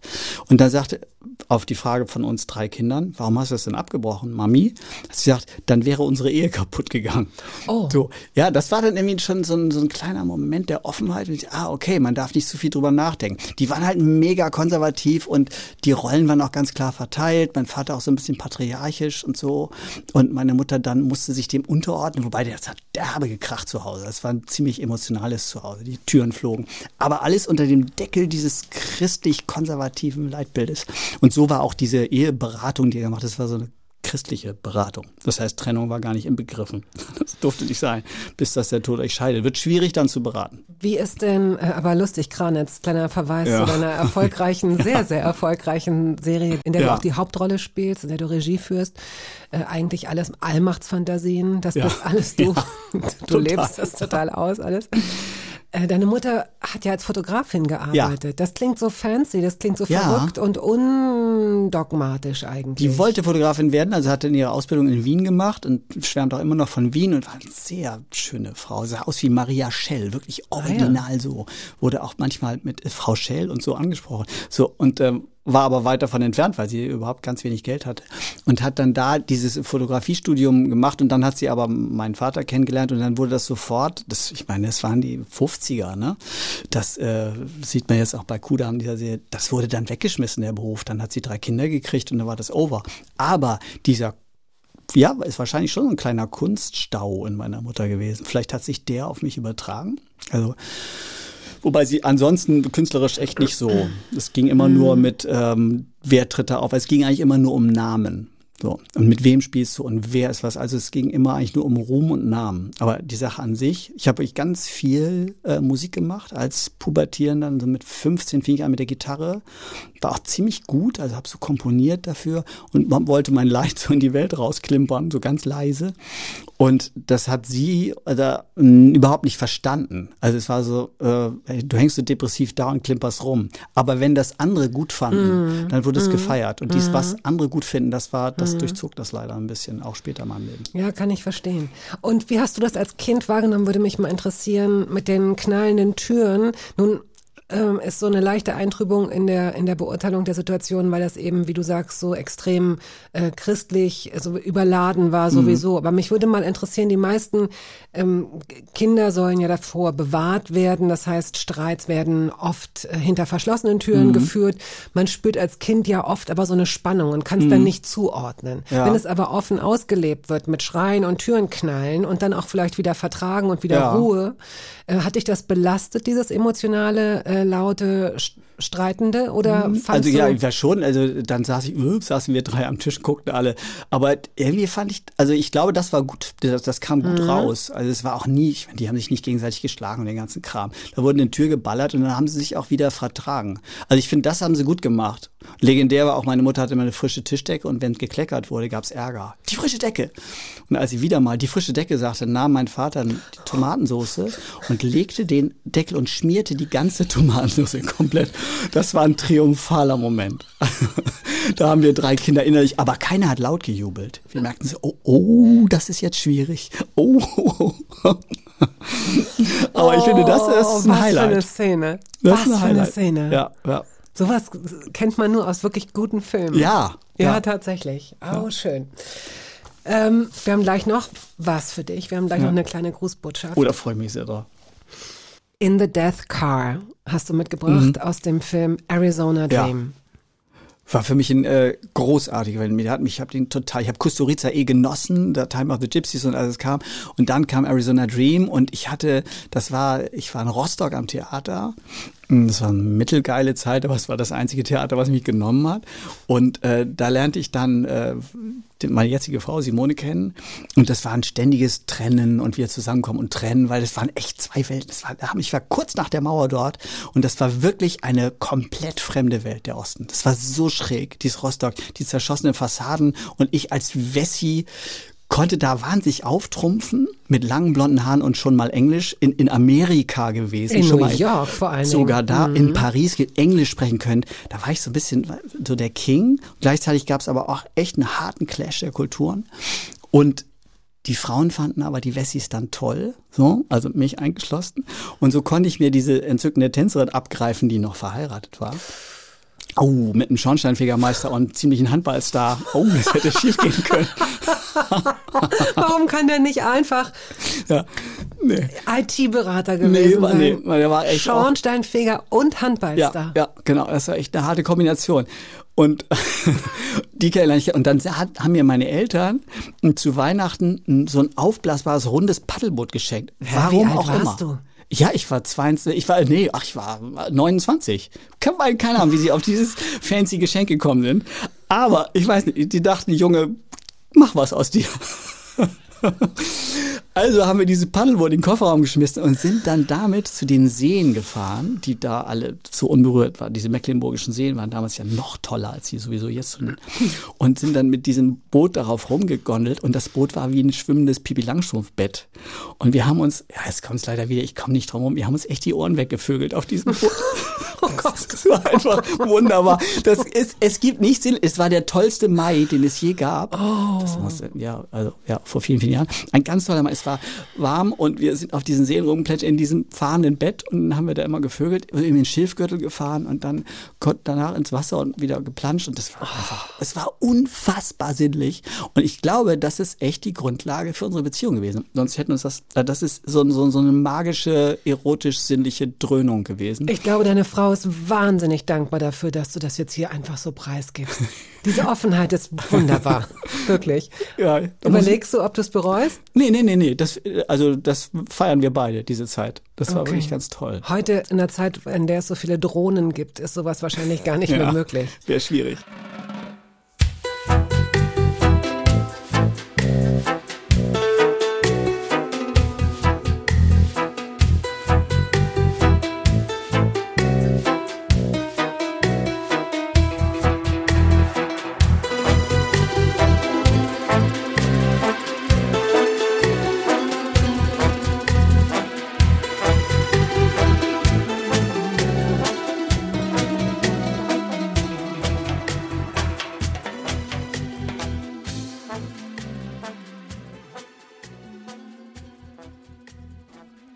Und da sagte auf die Frage von uns drei Kindern, warum hast du das denn abgebrochen, Mami? Hat sie gesagt, dann wäre unsere Ehe kaputt gegangen. Oh. So, ja, das war dann irgendwie schon so ein, so ein kleiner Moment der Offenheit. Und ich, ah, okay, man darf nicht zu viel drüber nachdenken. Die waren halt mega konservativ und die Rollen waren auch ganz klar verteilt. Mein Vater auch so ein bisschen patriarchisch und so. Und meine Mutter dann musste sich dem unterordnen, wobei der das hat derbe gekracht zu Hause. Das war ein ziemlich emotionales Zuhause. Die Türen flogen. Aber alles unter dem Deckel dieses christlich-konservativen Leitbildes. Und so war auch diese Eheberatung, die er gemacht hat. Das war so eine christliche Beratung. Das heißt, Trennung war gar nicht inbegriffen. Das durfte nicht sein, bis dass der Tod euch scheidet. Wird schwierig dann zu beraten. Wie ist denn, äh, aber lustig, Kranitz, kleiner Verweis Ja. zu deiner erfolgreichen, [laughs] sehr, sehr erfolgreichen Serie, in der du Ja. auch die Hauptrolle spielst, in der du Regie führst. Äh, eigentlich alles Allmachtsfantasien, das Ja. bist alles du. [laughs] du total. lebst das total aus, alles. Äh, Deine Mutter hat ja als Fotografin gearbeitet. Das klingt so fancy, das klingt so Ja. verrückt und undogmatisch eigentlich. Die wollte Fotografin werden, also hatte ihre Ausbildung in Wien gemacht und schwärmt auch immer noch von Wien und war eine sehr schöne Frau. Sah aus wie Maria Schell, wirklich original so. Wurde auch manchmal mit äh, Frau Schell und so angesprochen. So, und ähm, war aber weit davon entfernt, weil sie überhaupt ganz wenig Geld hatte. Und hat dann da dieses Fotografiestudium gemacht und dann hat sie aber meinen Vater kennengelernt und dann wurde das sofort, das, ich meine, das waren die 50er, ne? Das äh, sieht man jetzt auch bei Kudam, dieser Serie, das wurde dann weggeschmissen, der Beruf. Dann hat sie drei Kinder gekriegt und dann war das over. Aber dieser ja, ist wahrscheinlich schon ein kleiner Kunststau in meiner Mutter gewesen. Vielleicht hat sich der auf mich übertragen. Also, wobei sie ansonsten künstlerisch echt nicht so. Es ging immer nur mit, ähm, wer tritt da auf. Es ging eigentlich immer nur um Namen. So. Und mit wem spielst du und wer ist was? Also es ging immer eigentlich nur um Ruhm und Namen. Aber die Sache an sich, ich habe euch ganz viel äh, Musik gemacht als Pubertierender. So mit 15 fing ich an mit der Gitarre. War auch ziemlich gut, also habe so komponiert dafür und man wollte mein Leid so in die Welt rausklimpern, so ganz leise. Und das hat sie also, mh, überhaupt nicht verstanden. Also es war so, äh, du hängst so depressiv da und klimperst rum. Aber wenn das andere gut fanden, dann wurde es gefeiert. Und dies, was andere gut finden, das war, das durchzog das leider ein bisschen, auch später in meinem Leben. Ja, kann ich verstehen. Und wie hast du das als Kind wahrgenommen, würde mich mal interessieren, mit den knallenden Türen. Nun ähm, ist so eine leichte Eintrübung in der, in der Beurteilung der Situation, weil das eben, wie du sagst, so extrem äh, christlich, so überladen war sowieso. Aber mich würde mal interessieren, die meisten ähm, Kinder sollen ja davor bewahrt werden. Das heißt, Streits werden oft äh, hinter verschlossenen Türen geführt. Man spürt als Kind ja oft aber so eine Spannung und kann es dann nicht zuordnen. Ja. Wenn es aber offen ausgelebt wird mit Schreien und Türen knallen und dann auch vielleicht wieder vertragen und wieder Ja. Ruhe, äh, hat dich das belastet, dieses emotionale, äh, laute, Streitende oder fandst Also ja, ja schon. Also dann saß ich, ups, saßen wir drei am Tisch, guckten alle. Aber irgendwie fand ich, also ich glaube, das war gut. Das, das kam gut raus. Also es war auch nie, ich meine, die haben sich nicht gegenseitig geschlagen und den ganzen Kram. Da wurde eine Tür geballert und dann haben sie sich auch wieder vertragen. Also ich finde, das haben sie gut gemacht. Legendär war auch, meine Mutter hatte immer eine frische Tischdecke und wenn gekleckert wurde, gab's Ärger. Die frische Decke. Und als sie wieder mal die frische Decke sagte, nahm mein Vater die Tomatensauce und legte den Deckel und schmierte die ganze Tomatensauce komplett. Das war ein triumphaler Moment. [laughs] da haben wir drei Kinder innerlich, aber keiner hat laut gejubelt. Wir merkten so, oh, oh, das ist jetzt schwierig. Oh, oh, [laughs] oh. Aber ich finde, das ist ein Oh, was Für eine Highlight. Szene. Das was ist ein für eine Highlight. Szene. Ja, ja. Sowas kennt man nur aus wirklich guten Filmen. Ja, Ja, ja. tatsächlich. Oh, schön. Ähm, wir haben gleich noch was für dich. Wir haben gleich noch eine kleine Grußbotschaft. Oh, da freue ich mich sehr drauf. In the Death Car hast du mitgebracht aus dem Film Arizona Mhm. Ja. Dream. War für mich ein äh, großartiger, hat mich, ich habe den total, ich habe Kusturica eh genossen, der Time of the Gypsies und alles kam und dann kam Arizona Dream und ich hatte, das war, ich war in Rostock am Theater, das war eine mittelgeile Zeit, aber es war das einzige Theater, was mich genommen hat und äh, da lernte ich dann äh, meine jetzige Frau Simone kennen und das war ein ständiges Trennen und wir zusammenkommen und trennen, weil es waren echt zwei Welten. Es war, ich war kurz nach der Mauer dort und das war wirklich eine komplett fremde Welt, der Osten. Das war so schräg, dieses Rostock, die zerschossenen Fassaden und ich als Wessi konnte da wahnsinnig auftrumpfen mit langen blonden Haaren und schon mal Englisch in, in Amerika gewesen. In schon New mal York vor allen Sogar Dingen. Mhm. da in Paris Englisch sprechen können. Da war ich so ein bisschen so der King. Gleichzeitig gab es aber auch echt einen harten Clash der Kulturen. Und die Frauen fanden aber die Wessis dann toll, so, also mich eingeschlossen. Und so konnte ich mir diese entzückende Tänzerin abgreifen, die noch verheiratet war. Oh, mit einem Schornsteinfegermeister und einem ziemlichen Handballstar. Oh, das hätte schief gehen können. [laughs] Warum kann der nicht einfach Ja, nee. IT-Berater Nee, gewesen war, sein? nee, der war echt auch Schornsteinfeger und Handballstar. Ja, ja, genau. Das war echt eine harte Kombination. Und [laughs] die ich. Und dann haben mir meine Eltern zu Weihnachten so ein aufblasbares rundes Paddelboot geschenkt. Warum alt auch warst immer. du? Ja, ich war 22, ich war, nee, ach, ich war 29. Kann man, keine Ahnung, wie sie auf dieses fancy Geschenk gekommen sind. Aber ich weiß nicht, die dachten, Junge, mach was aus dir. [laughs] [laughs] Also haben wir diese Paddelboot in den Kofferraum geschmissen und sind dann damit zu den Seen gefahren, die da alle so unberührt waren. Diese mecklenburgischen Seen waren damals ja noch toller, als sie sowieso jetzt. Und sind dann mit diesem Boot darauf rumgegondelt und das Boot war wie ein schwimmendes Pipi Langstrumpfbett. Und wir haben uns, ja, jetzt kommt es leider wieder, ich komme nicht drum rum, wir haben uns echt die Ohren weggevögelt auf diesem Boot. [laughs] Oh Gott, das war einfach wunderbar. Das ist, es gibt nicht Sinn, es war der tollste Mai, den es je gab. Das muss, ja, also, ja, vor vielen, vielen Jahren. Ein ganz toller Mai. Es war warm und wir sind auf diesen Seen rumgeplätscht in diesem fahrenden Bett und dann haben wir da immer gevögelt, in den Schilfgürtel gefahren und dann danach ins Wasser und wieder geplanscht und das war einfach, es war unfassbar sinnlich und ich glaube, das ist echt die Grundlage für unsere Beziehung gewesen. Sonst hätten uns das, äh, das ist so, so, so eine magische, erotisch-sinnliche Dröhnung gewesen. Ich glaube, deine Frau ist wahnsinnig dankbar dafür, dass du das jetzt hier einfach so preisgibst. Diese Offenheit ist wunderbar. [laughs] Wirklich. Ja, Überlegst du, ob du es bereust? Nee, nee, nee, nee. Das, also das feiern wir beide, diese Zeit. Das war Okay. wirklich ganz toll. Heute in der Zeit, in der es so viele Drohnen gibt, ist sowas wahrscheinlich gar nicht mehr möglich. Wäre schwierig.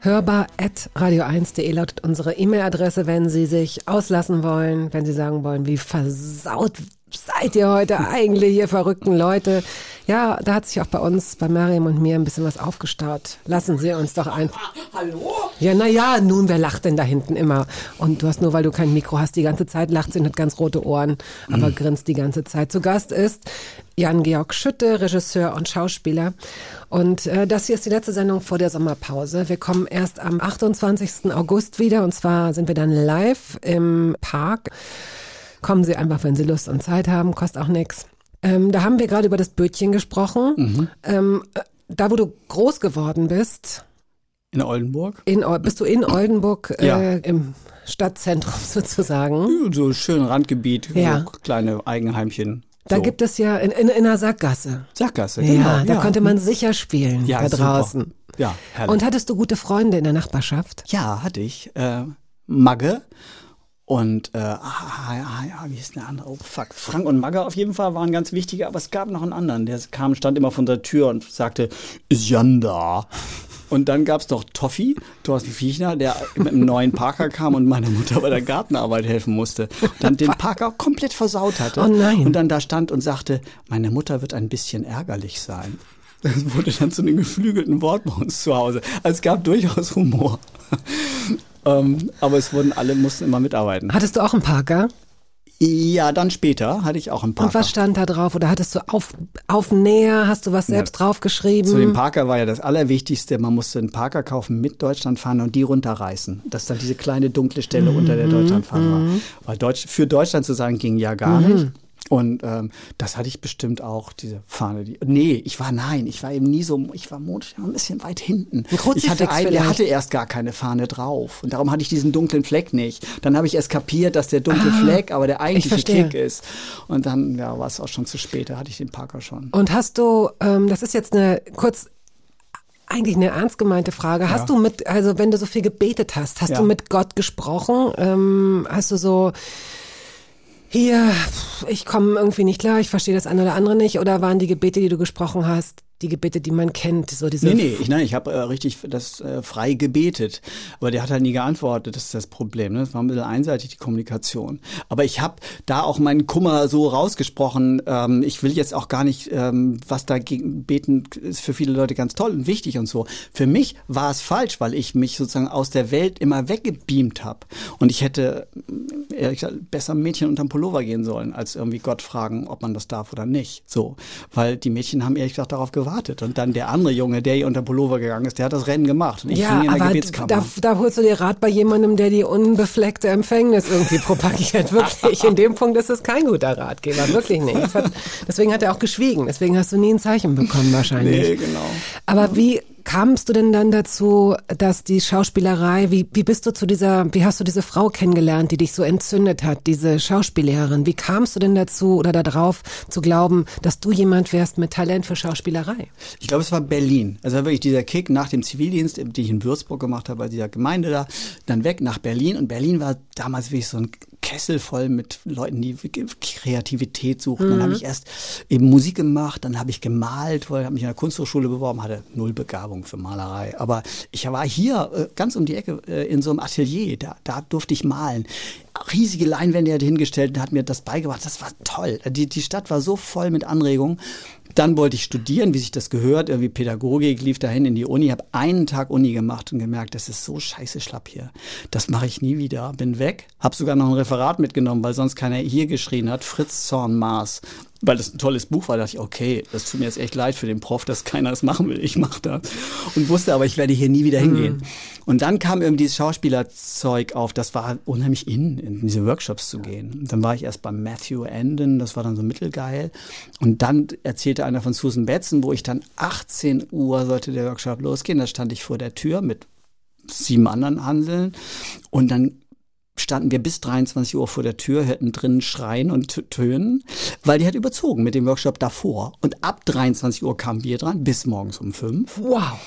Hörbar at radio1.de lautet unsere E-Mail-Adresse, wenn Sie sich auslassen wollen, wenn Sie sagen wollen, wie versaut seid ihr heute [laughs] eigentlich, ihr verrückten Leute. Ja, da hat sich auch bei uns, bei Mariam und mir ein bisschen was aufgestaut. Lassen Sie uns doch einfach. Hallo? Ja, na ja, nun, wer lacht denn da hinten immer? Und du hast nur, weil du kein Mikro hast, die ganze Zeit lacht sie und hat ganz rote Ohren, aber grinst die ganze Zeit. Zu Gast ist Jan-Georg Schütte, Regisseur und Schauspieler. Und äh, das hier ist die letzte Sendung vor der Sommerpause. Wir kommen erst am 28. August wieder und zwar sind wir dann live im Park. Kommen Sie einfach, wenn Sie Lust und Zeit haben, kostet auch nichts. Ähm, da haben wir gerade über das Bötchen gesprochen. Ähm, äh, da, wo du groß geworden bist, In Oldenburg. in, bist du in Oldenburg äh, Ja. im Stadtzentrum [laughs] sozusagen. So schön Randgebiet, Ja. so kleine Eigenheimchen. Da so. gibt es ja in, in, in einer Sackgasse. Sackgasse, Ja, genau. da konnte man sicher spielen ja, da super. draußen. Ja, herrlich. Und hattest du gute Freunde in der Nachbarschaft? Ja, hatte ich. Äh, Magge und äh, ah, ah, ja, wie denn der andere? Oh fuck. Frank und Magge auf jeden Fall waren ganz wichtige, aber es gab noch einen anderen, der kam, stand immer vor der Tür und sagte, ist Jan da? Und dann gab's doch Toffi, Thorsten Fiechner, der mit einem neuen Parker kam und meiner Mutter bei der Gartenarbeit helfen musste. Und dann den Parker komplett versaut hatte. Oh nein. Und dann da stand und sagte, meine Mutter wird ein bisschen ärgerlich sein. Das wurde dann zu einem geflügelten Wort bei uns zu Hause. Also es gab durchaus Humor. ähm, aber es wurden alle, mussten immer mitarbeiten. Hattest du auch einen Parker? Ja, dann später hatte ich auch einen Parker. Und was stand da drauf? Oder hattest du auf, auf Näher? Hast du was selbst draufgeschrieben? Zu dem Parker war ja das Allerwichtigste, man musste einen Parker kaufen mit Deutschlandfahne und die runterreißen. Dass dann diese kleine dunkle Stelle unter der Deutschlandfahne war. Weil Deutsch, für Deutschland zu sagen, ging ja gar nicht. Und ähm, das hatte ich bestimmt auch, diese Fahne. Die, nee, ich war nein, ich war eben nie so, ich war modisch ein bisschen weit hinten. Ich hatte, ein, vielleicht. der hatte erst gar keine Fahne drauf. Und darum hatte ich diesen dunklen Fleck nicht. Dann habe ich erst kapiert, dass der dunkle Fleck aber der eigentliche. Kick ist. Und dann ja, war es auch schon zu spät, da hatte ich den Parker schon. Und hast du, ähm, das ist jetzt eine kurz eigentlich eine ernst gemeinte Frage. Hast du mit, also wenn du so viel gebetet hast, hast Ja. du mit Gott gesprochen? Ähm, hast du so hier, ich komme irgendwie nicht klar, ich verstehe das eine oder andere nicht, oder waren die Gebete, die du gesprochen hast, die Gebete, die man kennt, so diese Nee, nee, ich, nein, ich habe äh, richtig das äh, frei gebetet. Aber der hat halt nie geantwortet, das ist das Problem. Ne? Das war ein bisschen einseitig, die Kommunikation. Aber ich habe da auch meinen Kummer so rausgesprochen. Ähm, ich will jetzt auch gar nicht, ähm, was dagegen beten, ist für viele Leute ganz toll und wichtig und so. Für mich war es falsch, weil ich mich sozusagen aus der Welt immer weggebeamt habe. Und ich hätte, äh, ehrlich gesagt, besser Mädchen unterm Pullover gehen sollen, als irgendwie Gott fragen, ob man das darf oder nicht. So, weil die Mädchen haben ehrlich gesagt darauf gewartet. Und dann der andere Junge, der hier unter Pullover gegangen ist, der hat das Rennen gemacht. Und ich ja, hing in der Gebetskammer. da, da holst du dir Rat bei jemandem, der die unbefleckte Empfängnis irgendwie propagiert. Wirklich, in dem Punkt ist es kein guter Ratgeber, wirklich nicht. Hat, deswegen hat er auch geschwiegen. Deswegen hast du nie ein Zeichen bekommen wahrscheinlich. Nee, genau. Aber wie kamst du denn dann dazu, dass die Schauspielerei, wie, wie bist du zu dieser, wie hast du diese Frau kennengelernt, die dich so entzündet hat, diese Schauspiellehrerin? Wie kamst du denn dazu oder darauf zu glauben, dass du jemand wärst mit Talent für Schauspielerei? Ich glaube, es war Berlin. Also wirklich dieser Kick nach dem Zivildienst, den ich in Würzburg gemacht habe, bei dieser Gemeinde da, dann weg nach Berlin. Und Berlin war damals wirklich so ein Kessel voll mit Leuten, die Kreativität suchen. Dann habe ich erst eben Musik gemacht, dann habe ich gemalt, weil ich habe mich in der Kunsthochschule beworben, hatte null Begabung für Malerei. Aber ich war hier äh, ganz um die Ecke äh, in so einem Atelier, da, da durfte ich malen. Riesige Leinwände hat hingestellt und hat mir das beigebracht. Das war toll. Die, die Stadt war so voll mit Anregungen. Dann wollte ich studieren, wie sich das gehört, irgendwie Pädagogik, lief dahin in die Uni, habe einen Tag Uni gemacht und gemerkt, das ist so scheiße schlapp hier. Das mache ich nie wieder. Bin weg, habe sogar noch ein Referat mitgenommen, weil sonst keiner hier geschrien hat. Fritz Zorn Maas. Weil das ein tolles Buch war, dachte ich, okay, das tut mir jetzt echt leid für den Prof, dass keiner es machen will. Ich mache das. Und wusste aber, ich werde hier nie wieder hingehen. Und dann kam irgendwie dieses Schauspielerzeug auf. Das war unheimlich in, in diese Workshops zu gehen. Und dann war ich erst beim Matthew Anden, das war dann so mittelgeil. Und dann erzählte einer von Susan Betzen, wo ich dann 18 Uhr sollte der Workshop losgehen. Da stand ich vor der Tür mit sieben anderen Hanseln. Und dann standen wir bis 23 Uhr vor der Tür, hätten drinnen schreien und tönen, weil die hat überzogen mit dem Workshop davor. Und ab 23 Uhr kamen wir dran, bis morgens um fünf. Wow.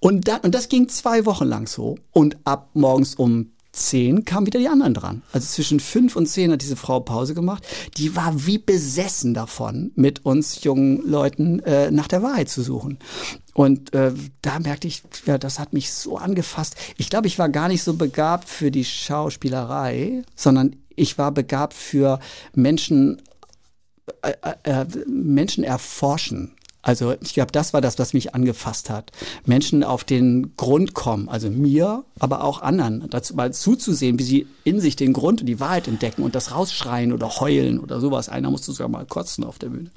Und, dann, und das ging zwei Wochen lang so. Und ab morgens um zehn kamen wieder die anderen dran. Also zwischen fünf und zehn hat diese Frau Pause gemacht. Die war wie besessen davon, mit uns jungen Leuten äh, nach der Wahrheit zu suchen. Und äh, da merkte ich, ja, das hat mich so angefasst. Ich glaube, ich war gar nicht so begabt für die Schauspielerei, sondern ich war begabt für Menschen, äh, äh, Menschen erforschen. Also ich glaube, das war das, was mich angefasst hat. Menschen auf den Grund kommen, also mir, aber auch anderen, dazu mal zuzusehen, wie sie in sich den Grund und die Wahrheit entdecken und das rausschreien oder heulen oder sowas. Einer musste sogar mal kotzen auf der Bühne.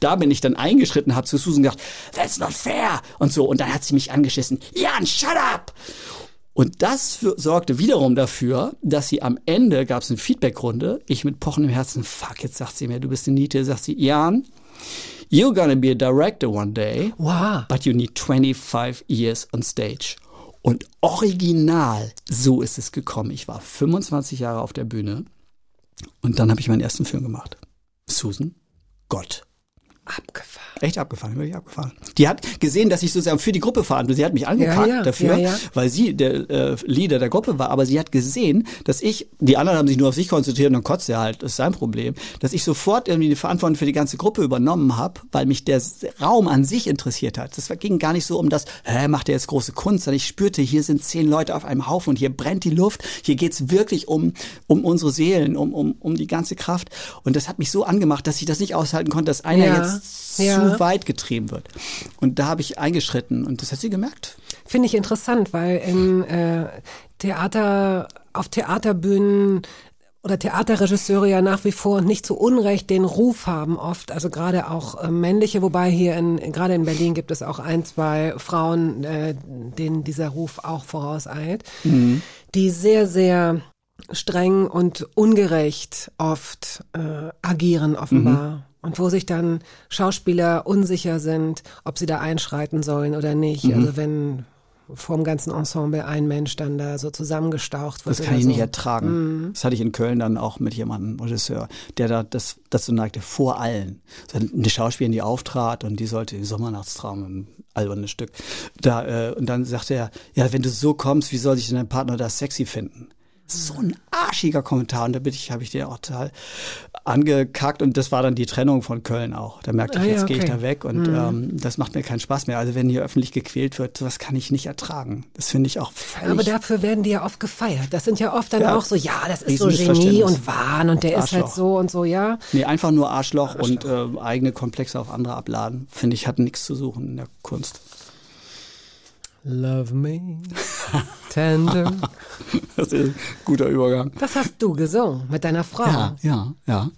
Da bin ich dann eingeschritten, habe zu Susan gesagt, that's not fair und so. Und dann hat sie mich angeschissen, Jan, shut up! Und das für, sorgte wiederum dafür, dass sie am Ende gab es eine Feedbackrunde. Ich mit pochendem Herzen, fuck, jetzt sagt sie mir, du bist eine Niete, sagt sie, Jan, You're gonna be a director one day, Wow. but you need 25 years on stage. Und original, so ist es gekommen. Ich war 25 Jahre auf der Bühne und dann habe ich meinen ersten Film gemacht. Susan, Gott. Abgefahren. Echt abgefahren, wirklich abgefahren. Die hat gesehen, dass ich sozusagen für die Gruppe verantwortlich. Sie hat mich angekackt Ja, ja, dafür, ja, weil sie der äh, Leader der Gruppe war. Aber sie hat gesehen, dass ich, die anderen haben sich nur auf sich konzentriert und dann kotzt er halt, das ist sein Problem, dass ich sofort irgendwie die Verantwortung für die ganze Gruppe übernommen habe, weil mich der Raum an sich interessiert hat. Das ging gar nicht so um das, hä, macht er jetzt große Kunst, sondern ich spürte, hier sind zehn Leute auf einem Haufen und hier brennt die Luft. Hier geht's wirklich um, um unsere Seelen, um, um, um die ganze Kraft. Und das hat mich so angemacht, dass ich das nicht aushalten konnte, dass einer jetzt ja. zu weit getrieben wird. Und da habe ich eingeschritten und das hat sie gemerkt. Finde ich interessant, weil in äh, Theater, auf Theaterbühnen oder Theaterregisseure ja nach wie vor und nicht zu Unrecht den Ruf haben oft, also gerade auch äh, männliche, wobei hier in gerade in Berlin gibt es auch ein, zwei Frauen, äh, denen dieser Ruf auch vorauseilt, die sehr, sehr streng und ungerecht oft äh, agieren offenbar. Und wo sich dann Schauspieler unsicher sind, ob sie da einschreiten sollen oder nicht. Also wenn vom ganzen Ensemble ein Mensch dann da so zusammengestaucht wird. Das kann ich so. nicht ertragen. Das hatte ich in Köln dann auch mit jemandem, Regisseur, der da das, das so neigte, vor allen. Eine Schauspielerin, die auftrat und die sollte Sommernachtstraum, ein albernes Stück. Da, äh, und dann sagte er, ja, wenn du so kommst, wie soll sich denn dein Partner da sexy finden? So ein arschiger Kommentar und da bin ich, habe ich den auch total angekackt und das war dann die Trennung von Köln auch. Da merkte ich, Ah ja, jetzt gehe ich okay. da weg und ähm, das macht mir keinen Spaß mehr. Also wenn hier öffentlich gequält wird, sowas kann ich nicht ertragen. Das finde ich auch völlig Aber dafür werden die ja oft gefeiert. Das sind ja oft dann Ja. auch so, ja, das ist so. Genie und Wahn und der ist halt Arschloch. so und so, ja. Nee, einfach nur Arschloch, und äh, eigene Komplexe auf andere abladen, finde ich, hat nichts zu suchen in der Kunst. Love me [laughs] tender. Das ist ein guter Übergang. Das hast du gesungen mit deiner Frau. Ja, ja, ja.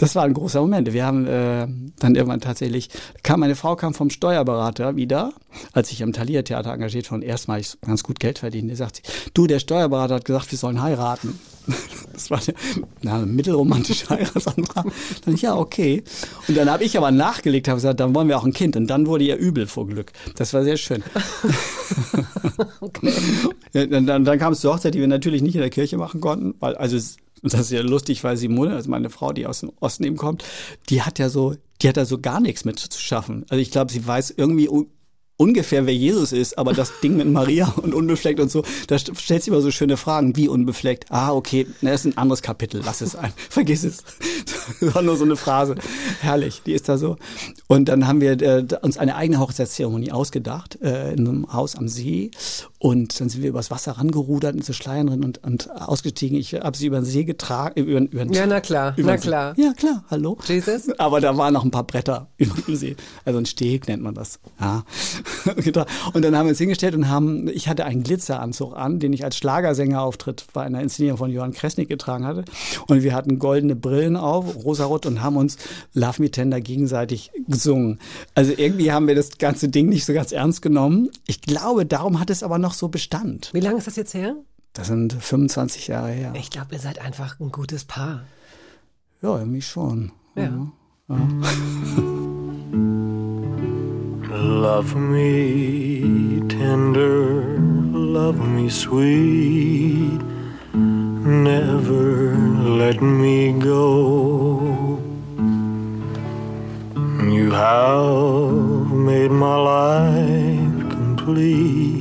Das war ein großer Moment. Wir haben äh, dann irgendwann tatsächlich, kam meine Frau kam vom Steuerberater wieder, als ich im Thalia Theater engagiert war und erstmal ich ganz gut Geld verdienen. Der sagt sie, du, der Steuerberater hat gesagt, wir sollen heiraten. [laughs] Das war der, na, ein mittelromantischer [laughs] Heiratsantrag. Dann ja, okay. Und dann habe ich aber nachgelegt, habe gesagt, dann wollen wir auch ein Kind. Und dann wurde ihr übel vor Glück. Das war sehr schön. [laughs] Ja, dann, dann, dann kam es zur Hochzeit, die wir natürlich nicht in der Kirche machen konnten, weil, also, und das ist ja lustig, weil Simone, also meine Frau, die aus dem Osten eben kommt, die hat ja so, die hat da so gar nichts mit zu schaffen. Also ich glaube, sie weiß irgendwie un ungefähr, wer Jesus ist, aber das Ding mit Maria [laughs] und unbefleckt und so, da st- stellt sie immer so schöne Fragen, wie unbefleckt. Ah, okay, das ist ein anderes Kapitel, lass es ein, [laughs] vergiss es. [laughs] Das war nur so eine Phrase. Herrlich, die ist da so. Und dann haben wir äh, uns eine eigene Hochzeitszeremonie ausgedacht, äh, in einem Haus am See. Und dann sind wir übers Wasser rangerudert mit so Schleiern drin und, und ausgestiegen. Ich habe sie über den See getragen. Über, über den- Ja, na klar, na klar. Ja, klar, hallo. Jesus? [laughs] Aber da waren noch ein paar Bretter über dem See. Also ein Steg nennt man das. Ja. [laughs] Und dann haben wir uns hingestellt und haben, ich hatte einen Glitzeranzug an, den ich als Schlagersängerauftritt bei einer Inszenierung von Johann Kresnik getragen hatte. Und wir hatten goldene Brillen auf, rosarot und haben uns Love Me Tender gegenseitig gesungen. Also irgendwie haben wir das ganze Ding nicht so ganz ernst genommen. Ich glaube, darum hat es aber noch so Bestand. Wie lange ist das jetzt her? Das sind 25 Jahre her. Ich glaube, ihr seid einfach ein gutes Paar. Ja, irgendwie schon. Ja. Love me tender, love me sweet, never let me go. You have made my life complete,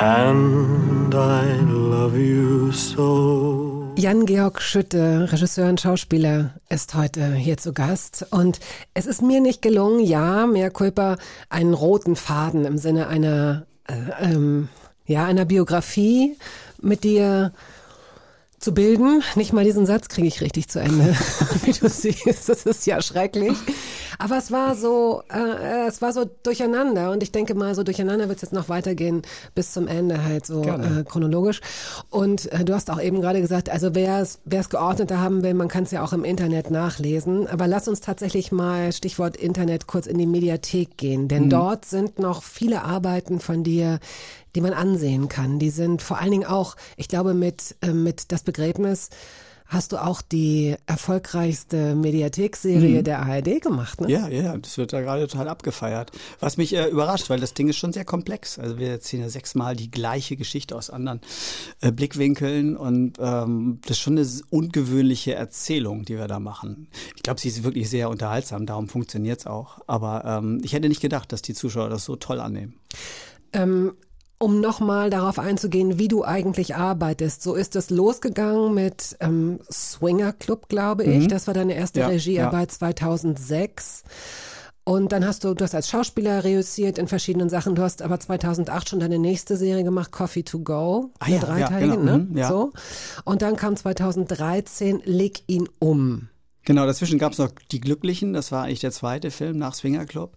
and I love you so. Jan-Georg Schütte, Regisseur und Schauspieler, ist heute hier zu Gast. Und es ist mir nicht gelungen, ja, mehr Culpa, einen roten Faden im Sinne einer, äh, ähm, ja, einer Biografie mit dir zu bilden. Nicht mal diesen Satz kriege ich richtig zu Ende, [laughs] wie du siehst. Das ist ja schrecklich. Aber es war so, äh, es war so durcheinander und ich denke mal, so durcheinander wird es jetzt noch weitergehen bis zum Ende halt so äh, chronologisch. Und äh, du hast auch eben gerade gesagt, also wer es wer es geordneter haben will, man kann es ja auch im Internet nachlesen. Aber lass uns tatsächlich mal Stichwort Internet kurz in die Mediathek gehen, denn dort sind noch viele Arbeiten von dir, die man ansehen kann. Die sind vor allen Dingen auch, ich glaube, mit äh, mit das Begräbnis hast du auch die erfolgreichste Mediathekserie der ARD gemacht, ne? Ja, ja, das wird da gerade total abgefeiert. Was mich äh, überrascht, weil das Ding ist schon sehr komplex. Also wir erzählen ja sechsmal die gleiche Geschichte aus anderen äh, Blickwinkeln und ähm, das ist schon eine ungewöhnliche Erzählung, die wir da machen. Ich glaube, sie ist wirklich sehr unterhaltsam, darum funktioniert's auch. Aber ähm, ich hätte nicht gedacht, dass die Zuschauer das so toll annehmen. Ähm, um nochmal darauf einzugehen, wie du eigentlich arbeitest. So ist es losgegangen mit ähm, Swinger Club, glaube ich. Das war deine erste Mhm. Ja, Regiearbeit 2006. Und dann hast du, du hast als Schauspieler reüssiert in verschiedenen Sachen. Du hast aber 2008 schon deine nächste Serie gemacht, Coffee to Go. Ah eine ja, ja, dreiteilige, genau, ne? mhm, ja. So. Und dann kam 2013 Leg ihn um. Genau, dazwischen gab's noch Die Glücklichen, das war eigentlich der zweite Film nach Swinger Club.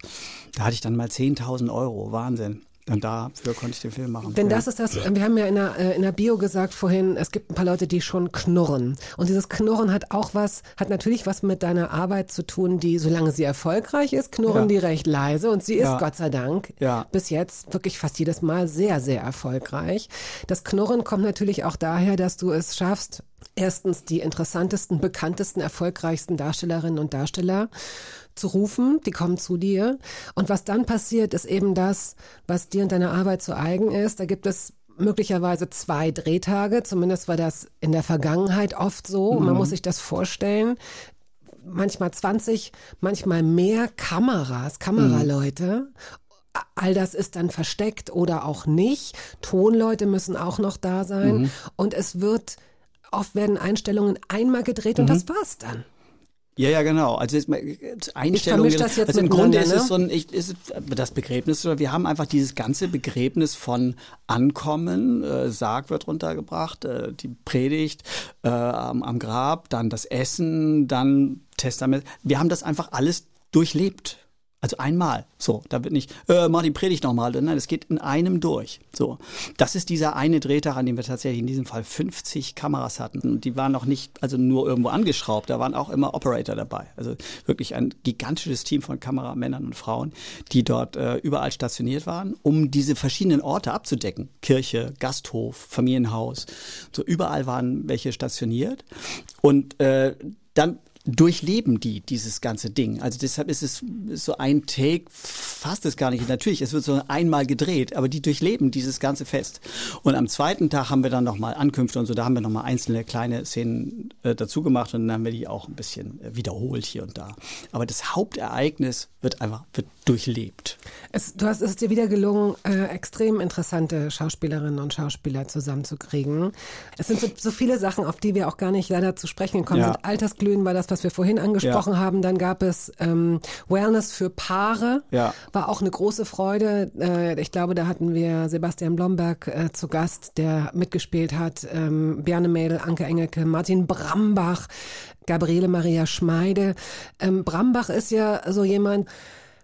Da hatte ich dann mal 10.000 Euro, Wahnsinn. Und dafür konnte ich den Film machen. Denn das ist das, wir haben ja in der, äh, in der Bio gesagt vorhin, es gibt ein paar Leute, die schon knurren. Und dieses Knurren hat auch was, hat natürlich was mit deiner Arbeit zu tun, die, solange sie erfolgreich ist, knurren Ja. die recht leise. Und sie ist, Ja. Gott sei Dank, Ja. bis jetzt wirklich fast jedes Mal sehr, sehr erfolgreich. Das Knurren kommt natürlich auch daher, dass du es schaffst, erstens die interessantesten, bekanntesten, erfolgreichsten Darstellerinnen und Darsteller zu rufen, die kommen zu dir. Und was dann passiert, ist eben das, was dir und deiner Arbeit zu eigen ist. Da gibt es möglicherweise zwei Drehtage, zumindest war das in der Vergangenheit oft so. Man muss sich das vorstellen. Manchmal 20, manchmal mehr Kameras, Kameraleute. All das ist dann versteckt oder auch nicht. Tonleute müssen auch noch da sein. Und es wird, oft werden Einstellungen einmal gedreht und das war's dann. Ja, ja, genau. Also jetzt äh, Einstellungen. vermisch das jetzt also im Grunde ist es so ein, ich, ist das Begräbnis oder wir haben einfach dieses ganze Begräbnis von Ankommen, äh, Sarg wird runtergebracht, äh, die Predigt äh, am, am Grab, dann das Essen, dann Testament. Wir haben das einfach alles durchlebt. Also einmal. So, da wird nicht, äh, mach die Predigt nochmal. Nein, es geht in einem durch. So. Das ist dieser eine Drehtag, an dem wir tatsächlich in diesem Fall 50 Kameras hatten. Und die waren noch nicht, also nur irgendwo angeschraubt. Da waren auch immer Operator dabei. Also wirklich ein gigantisches Team von Kameramännern und Frauen, die dort äh, überall stationiert waren, um diese verschiedenen Orte abzudecken. Kirche, Gasthof, Familienhaus. So überall waren welche stationiert. Und äh, dann durchleben die dieses ganze Ding. Also deshalb ist es so ein Take, fast es gar nicht. Natürlich, es wird so einmal gedreht, aber die durchleben dieses ganze Fest. Und am zweiten Tag haben wir dann nochmal Ankünfte und so, da haben wir nochmal einzelne kleine Szenen äh, dazu gemacht und dann haben wir die auch ein bisschen äh, wiederholt hier und da. Aber das Hauptereignis wird einfach, wird durchlebt. Es, du hast es ist dir wieder gelungen, äh, extrem interessante Schauspielerinnen und Schauspieler zusammenzukriegen. Es sind so, so viele Sachen, auf die wir auch gar nicht leider zu sprechen gekommen Ja. sind. Altersglühen war das, was wir vorhin angesprochen Ja. haben. Dann gab es ähm, Wellness für Paare. Ja. War auch eine große Freude. Äh, ich glaube, da hatten wir Sebastian Blomberg äh, zu Gast, der mitgespielt hat. Ähm, Bjarne Mädel, Anke Engelke, Martin Brambach, Gabriele Maria Schmeide. Ähm, Brambach ist ja so jemand,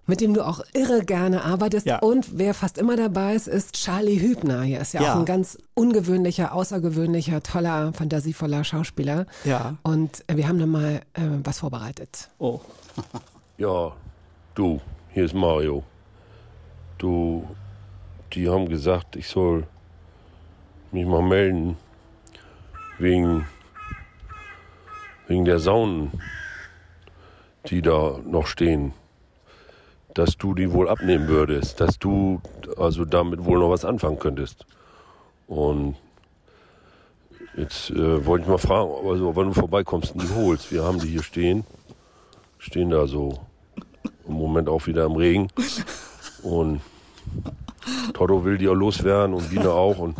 mit dem du auch irre gerne arbeitest. Ja. Und wer fast immer dabei ist, ist Charlie Hübner. Hier ist ja, Ja. auch ein ganz ungewöhnlicher, außergewöhnlicher, toller, fantasievoller Schauspieler. Ja. Und äh, wir haben da mal äh, was vorbereitet. Oh. [laughs] Ja, du, hier ist Mario. Du, die haben gesagt, ich soll mich mal melden wegen, wegen der Saunen, die da noch stehen. Dass du die wohl abnehmen würdest, dass du also damit wohl noch was anfangen könntest. Und jetzt äh, wollte ich mal fragen, also, wann du vorbeikommst und die holst. Wir haben die hier stehen. Stehen da so im Moment auch wieder im Regen. Und Toto will die auch loswerden und Biene auch. Und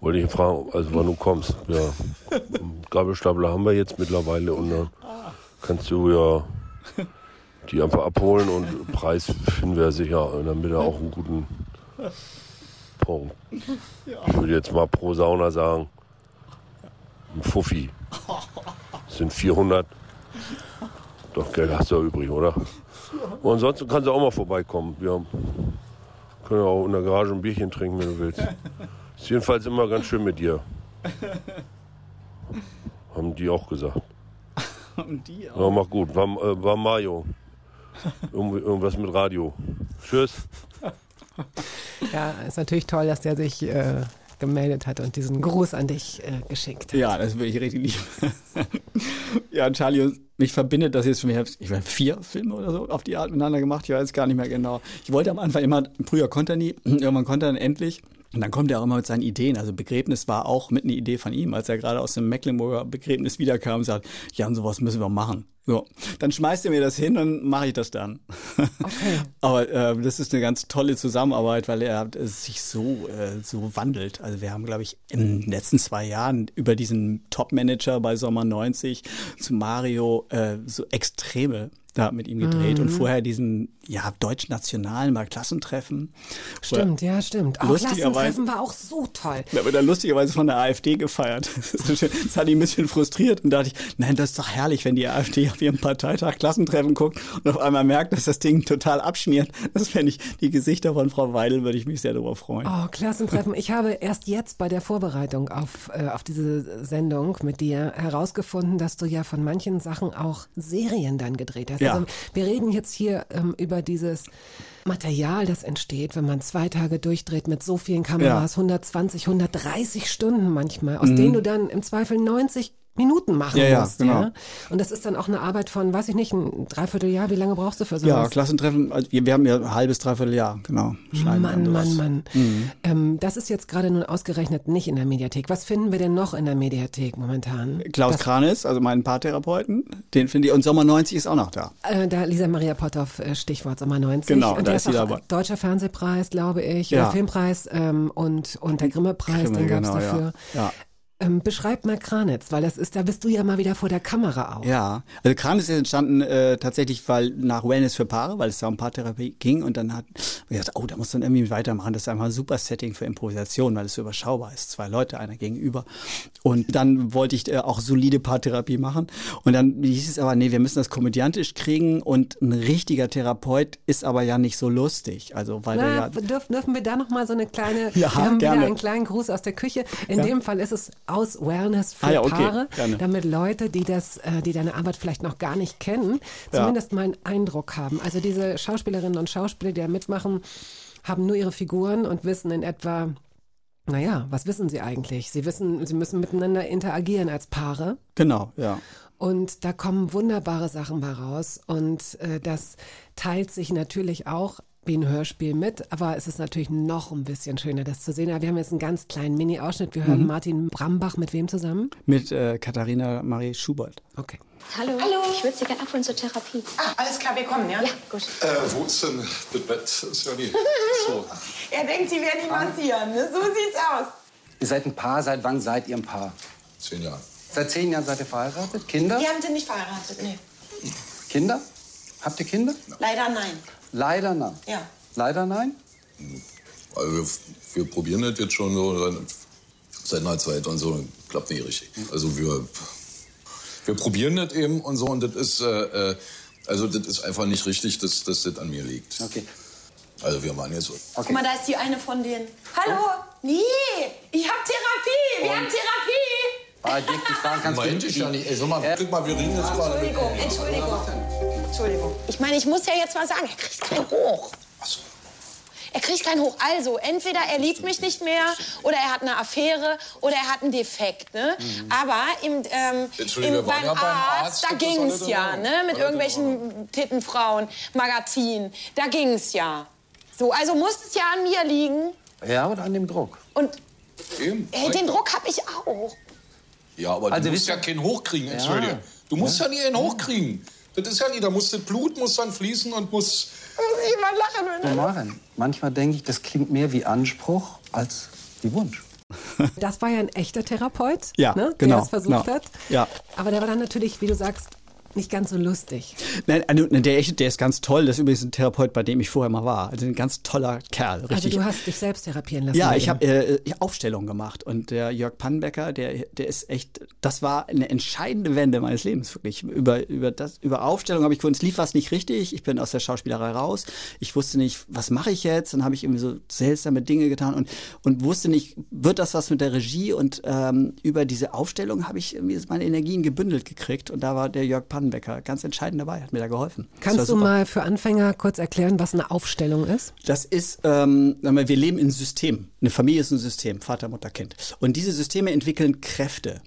wollte ich fragen, also wann du kommst. Ja, Gabelstapler haben wir jetzt mittlerweile und dann kannst du ja die einfach abholen und Preis finden wir sicher, damit er auch einen guten Punkt. Ich würde jetzt mal pro Sauna sagen, ein Fuffi. Das sind 400. Doch, Geld hast du ja übrig, oder? Und ansonsten kannst du auch mal vorbeikommen. Wir haben, können ja auch in der Garage ein Bierchen trinken, wenn du willst. Ist jedenfalls immer ganz schön mit dir. Haben die auch gesagt. Und die auch. Ja, mach gut. War, äh, war Mario. Irgendwas mit Radio. Tschüss. Ja, ist natürlich toll, dass der sich äh, gemeldet hat und diesen Gruß an dich äh, geschickt hat. Ja, das würde ich richtig lieben. [laughs] ja, Charlie mich verbindet das jetzt schon ich meine, vier Filme oder so auf die Art miteinander gemacht. Ich weiß gar nicht mehr genau. Ich wollte am Anfang immer, früher konnte er nie, [clears throat] irgendwann konnte er dann endlich. Und dann kommt er auch immer mit seinen Ideen. Also Begräbnis war auch mit einer Idee von ihm, als er gerade aus dem Mecklenburger Begräbnis wiederkam und sagt, ja, und sowas müssen wir machen. So, dann schmeißt er mir das hin und mache ich das dann. Okay. [laughs] Aber äh, das ist eine ganz tolle Zusammenarbeit, weil er äh, sich so, äh, so wandelt. Also wir haben, glaube ich, in den letzten zwei Jahren über diesen Top-Manager bei Sommer 90 zu Mario äh, so extreme da mit ihm gedreht und vorher diesen ja deutsch-nationalen mal Klassentreffen. Stimmt, ja, stimmt. Auch Klassentreffen war auch so toll. Da wird er lustigerweise von der AfD gefeiert. [laughs] Das hat ihn ein bisschen frustriert und dachte ich, nein, das ist doch herrlich, wenn die AfD auf ihrem Parteitag Klassentreffen guckt und auf einmal merkt, dass das Ding total abschmiert. Das fände ich, die Gesichter von Frau Weidel würde ich mich sehr darüber freuen. Oh, Klassentreffen. Ich habe erst jetzt bei der Vorbereitung auf, äh, auf diese Sendung mit dir herausgefunden, dass du ja von manchen Sachen auch Serien dann gedreht hast. Ja. Also wir reden jetzt hier ähm, über dieses Material, das entsteht, wenn man zwei Tage durchdreht mit so vielen Kameras, 120, 130 Stunden manchmal, aus denen du dann im Zweifel 90 Minuten machen. Ja, ja, musst. genau. Ja? Und das ist dann auch eine Arbeit von, weiß ich nicht, ein Dreivierteljahr. Wie lange brauchst du für sowas? Ja, Klassentreffen, also wir, wir haben ja ein halbes, dreiviertel Jahr, genau. Schneiden Mann. Mann, Mann. Mhm. Ähm, das ist jetzt gerade nun ausgerechnet nicht in der Mediathek. Was finden wir denn noch in der Mediathek momentan? Klaus das, Kranis, also meinen Paartherapeuten, den finde ich, und Sommer 90 ist auch noch da. Äh, da Lisa Maria Potthoff, äh, Stichwort Sommer 90. Genau, und da ist sie dabei. Deutscher Fernsehpreis, glaube ich, Ja. oder Filmpreis ähm, und, und der Grimme-Preis, Grimme, den gab's genau, ja. dafür. Ja. Ähm, beschreib mal Kranitz, weil das ist, da bist du ja mal wieder vor der Kamera auch. Ja, also Kran ist entstanden äh, tatsächlich, weil nach Wellness für Paare, weil es da um Paartherapie ging und dann hat wir gedacht, oh, da muss man irgendwie weitermachen. Das ist einfach ein super Setting für Improvisation, weil es so überschaubar ist. Zwei Leute, einer gegenüber. Und dann wollte ich äh, auch solide Paartherapie machen. Und dann hieß es aber, nee, wir müssen das komödiantisch kriegen und ein richtiger Therapeut ist aber ja nicht so lustig. Also weil der Na, ja dürfen, dürfen wir da noch mal so eine kleine, Ja, wir haben gerne. wieder einen kleinen Gruß aus der Küche. In dem Fall ist es aus Wellness für Ah ja, okay, Paare, gerne. damit Leute, die das, äh, die deine Arbeit vielleicht noch gar nicht kennen, zumindest mal einen Eindruck haben. Also diese Schauspielerinnen und Schauspieler, die da mitmachen, haben nur ihre Figuren und wissen in etwa, naja, was wissen sie eigentlich? Sie wissen, sie müssen miteinander interagieren als Paare. genau, ja. Und da kommen wunderbare Sachen bei raus. Und äh, das teilt sich natürlich auch wie ein Hörspiel mit, aber es ist natürlich noch ein bisschen schöner, das zu sehen. Aber wir haben jetzt einen ganz kleinen Mini-Ausschnitt. Wir hören Martin Brambach mit wem zusammen? Mit äh, Katharina Marie Schubert. Okay. Hallo. Hallo. Ich würde Sie gerne abholen zur Therapie. Ah, alles klar, wir kommen, ja? Ja, gut. Äh, wo ist denn das Bett? Ist ja nicht so. [laughs] Er denkt, Sie werden ihn massieren, ne? So sieht's aus. Ihr seid ein Paar, seit wann seid ihr ein Paar? Zehn Jahre. Seit zehn Jahren seid ihr verheiratet? Kinder? Die haben Sie nicht verheiratet, nee. Kinder? Habt ihr Kinder? Leider nein. Leider nein. Ja. Leider nein? Also wir, wir probieren das jetzt schon so seit einer Zeit und so. Klappt nicht richtig. Also wir, wir probieren das eben und so und das ist, äh, äh, also das ist einfach nicht richtig, dass, dass das an mir liegt. Okay. Also wir waren jetzt. Guck mal, da ist die eine von denen. Hallo? Nee, ich hab Therapie. Wir haben Therapie. Ah, Dick, die Fragen kannst du ich ja nicht. Ey, sag mal, guck mal, wir reden jetzt gerade. Entschuldigung, Entschuldigung. Entschuldigung. Ich meine, ich muss ja jetzt mal sagen, er kriegt kein Hoch. Ach so. Er kriegt kein Hoch. Also, entweder er liebt mich nicht mehr oder er hat eine Affäre oder er hat einen Defekt. Ne? Aber im, ähm, Entschuldigung, im, beim, ja beim Arzt, Arzt, da ging es ja, ne? mit irgendwelchen Tittenfrauen, Magazinen. Da ging es ja. So, also muss es ja an mir liegen. Ja, oder an dem Druck? Und Eben. ey, den Druck habe ich auch. Ja, aber Also du musst ja keinen hochkriegen, entschuldige. Ja. Du musst ja, nie einen hochkriegen. Das ist ja nie, da muss das Blut muss dann fließen und muss. Muss ich mal lachen, wenn machen. Manchmal denke ich, das klingt mehr wie Anspruch als wie Wunsch. Das war ja ein echter Therapeut, Ja, ne, genau, der es versucht genau. hat. Ja. Aber der war dann natürlich, wie du sagst, nicht ganz so lustig. Nein, also, der, der ist ganz toll. Das ist übrigens ein Therapeut, bei dem ich vorher mal war. Also ein ganz toller Kerl. Richtig. Also du hast dich selbst therapieren lassen. Ja, ich habe äh, Aufstellungen gemacht und der Jörg Pannbecker, der, der ist echt, das war eine entscheidende Wende meines Lebens, wirklich. Über, über, das, über Aufstellung habe ich gefunden, es lief was nicht richtig. Ich bin aus der Schauspielerei raus. Ich wusste nicht, was mache ich jetzt? Dann habe ich irgendwie so seltsame Dinge getan und, und wusste nicht, wird das was mit der Regie? Und ähm, über diese Aufstellung habe ich irgendwie meine Energien gebündelt gekriegt und da war der Jörg Pannbecker ganz entscheidend dabei, hat mir da geholfen. Kannst du mal für Anfänger kurz erklären, was eine Aufstellung ist? Das ist, ähm, wir leben in Systemen. Eine Familie ist ein System, Vater, Mutter, Kind. Und diese Systeme entwickeln Kräfte.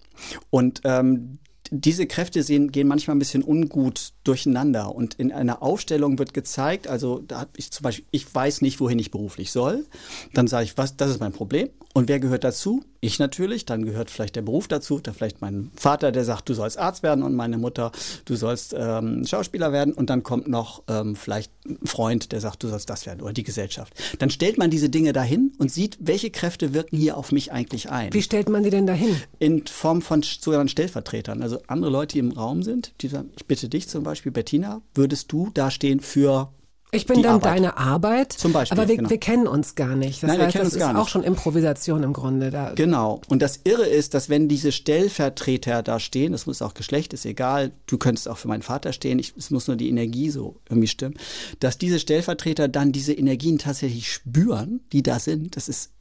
Und ähm, diese Kräfte sehen, gehen manchmal ein bisschen ungut durcheinander. Und in einer Aufstellung wird gezeigt, also da hab ich zum Beispiel, ich weiß nicht, wohin ich beruflich soll. Dann sage ich, was, das ist mein Problem. Und wer gehört dazu? Ich natürlich. Dann gehört vielleicht der Beruf dazu. Dann vielleicht mein Vater, der sagt, du sollst Arzt werden. Und meine Mutter, du sollst ähm, Schauspieler werden. Und dann kommt noch ähm, vielleicht ein Freund, der sagt, du sollst das werden. Oder die Gesellschaft. Dann stellt man diese Dinge dahin und sieht, welche Kräfte wirken hier auf mich eigentlich ein. Wie stellt man die denn dahin? In Form von sogenannten Stellvertretern. Also andere Leute, die im Raum sind, die sagen, ich bitte dich zum Beispiel, Bettina, würdest du da stehen für Ich bin dann Arbeit? deine Arbeit. Zum Beispiel, Aber wir, genau. wir kennen uns gar nicht. Das Nein, wir heißt, kennen das uns gar ist auch nicht. schon Improvisation im Grunde. Da, Genau. Und das Irre ist, dass wenn diese Stellvertreter da stehen, das muss auch Geschlecht, ist egal, du könntest auch für meinen Vater stehen, ich, es muss nur die Energie so irgendwie stimmen, dass diese Stellvertreter dann diese Energien tatsächlich spüren, die da sind. Das ist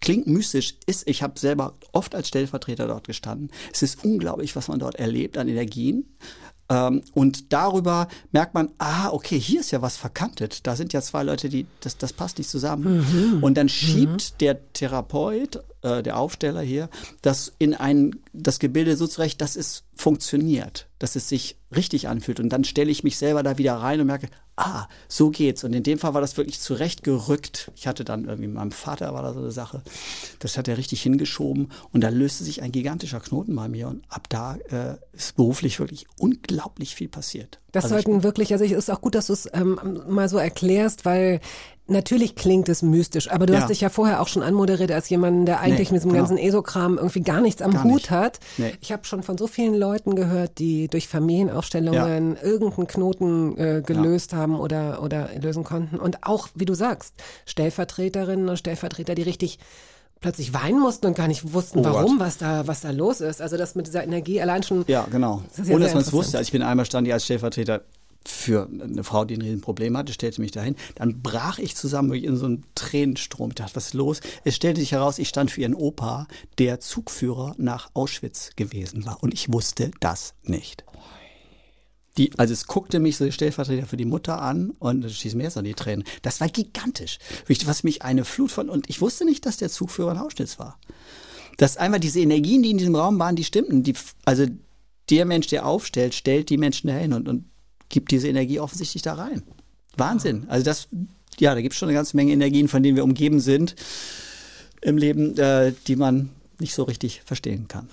klingt mystisch, ist, ich habe selber oft als Stellvertreter dort gestanden. Es ist unglaublich, was man dort erlebt an Energien. Ähm, und darüber merkt man, ah, okay, hier ist ja was verkantet. Da sind ja zwei Leute, die, das, das passt nicht zusammen. Mhm. Und dann schiebt der Therapeut, äh, der Aufsteller hier, das in ein, das Gebilde so zurecht, dass es funktioniert, dass es sich richtig anfühlt. Und dann stelle ich mich selber da wieder rein und merke, ah, so geht's. Und in dem Fall war das wirklich zurechtgerückt. Ich hatte dann irgendwie, mit meinem Vater war da so eine Sache, das hat er richtig hingeschoben und da löste sich ein gigantischer Knoten bei mir und ab da äh, ist beruflich wirklich unglaublich viel passiert. Das Also ich- sollten wirklich, also es ist auch gut, dass du es ähm, mal so erklärst, weil natürlich klingt es mystisch, aber du Ja. hast dich ja vorher auch schon anmoderiert als jemand, der eigentlich Nee, mit diesem genau. ganzen ESO-Kram irgendwie gar nichts am Gar Hut nicht. hat. Nee. Ich habe schon von so vielen Leuten gehört, die durch Familienaufstellungen irgendeinen Knoten äh, gelöst haben oder, oder lösen konnten. Und auch, wie du sagst, Stellvertreterinnen und Stellvertreter, die richtig plötzlich weinen mussten und gar nicht wussten, Oh Gott. warum, was da, was da los ist. Also das mit dieser Energie allein schon. Ja, genau. Das ja Ohne dass man es wusste. Also ich bin einmal stand ich als Stellvertreter für eine Frau, die ein Riesenproblem hatte, stellte mich dahin. Dann brach ich zusammen wirklich in so einen Tränenstrom. Ich dachte, was ist los? Es stellte sich heraus, ich stand für ihren Opa, der Zugführer nach Auschwitz gewesen war. Und ich wusste das nicht. Die, also es guckte mich so Stellvertreter für die Mutter an und da schießen mir jetzt an die Tränen. Das war gigantisch. Was mich eine Flut von, und ich wusste nicht, dass der Zugführer in Auschwitz war. Dass einfach diese Energien, die in diesem Raum waren, die stimmten. Die, also der Mensch, der aufstellt, stellt die Menschen dahin und, und gibt diese Energie offensichtlich da rein. Wahnsinn. Also das, ja, da gibt es schon eine ganze Menge Energien, von denen wir umgeben sind im Leben, äh, die man nicht so richtig verstehen kann.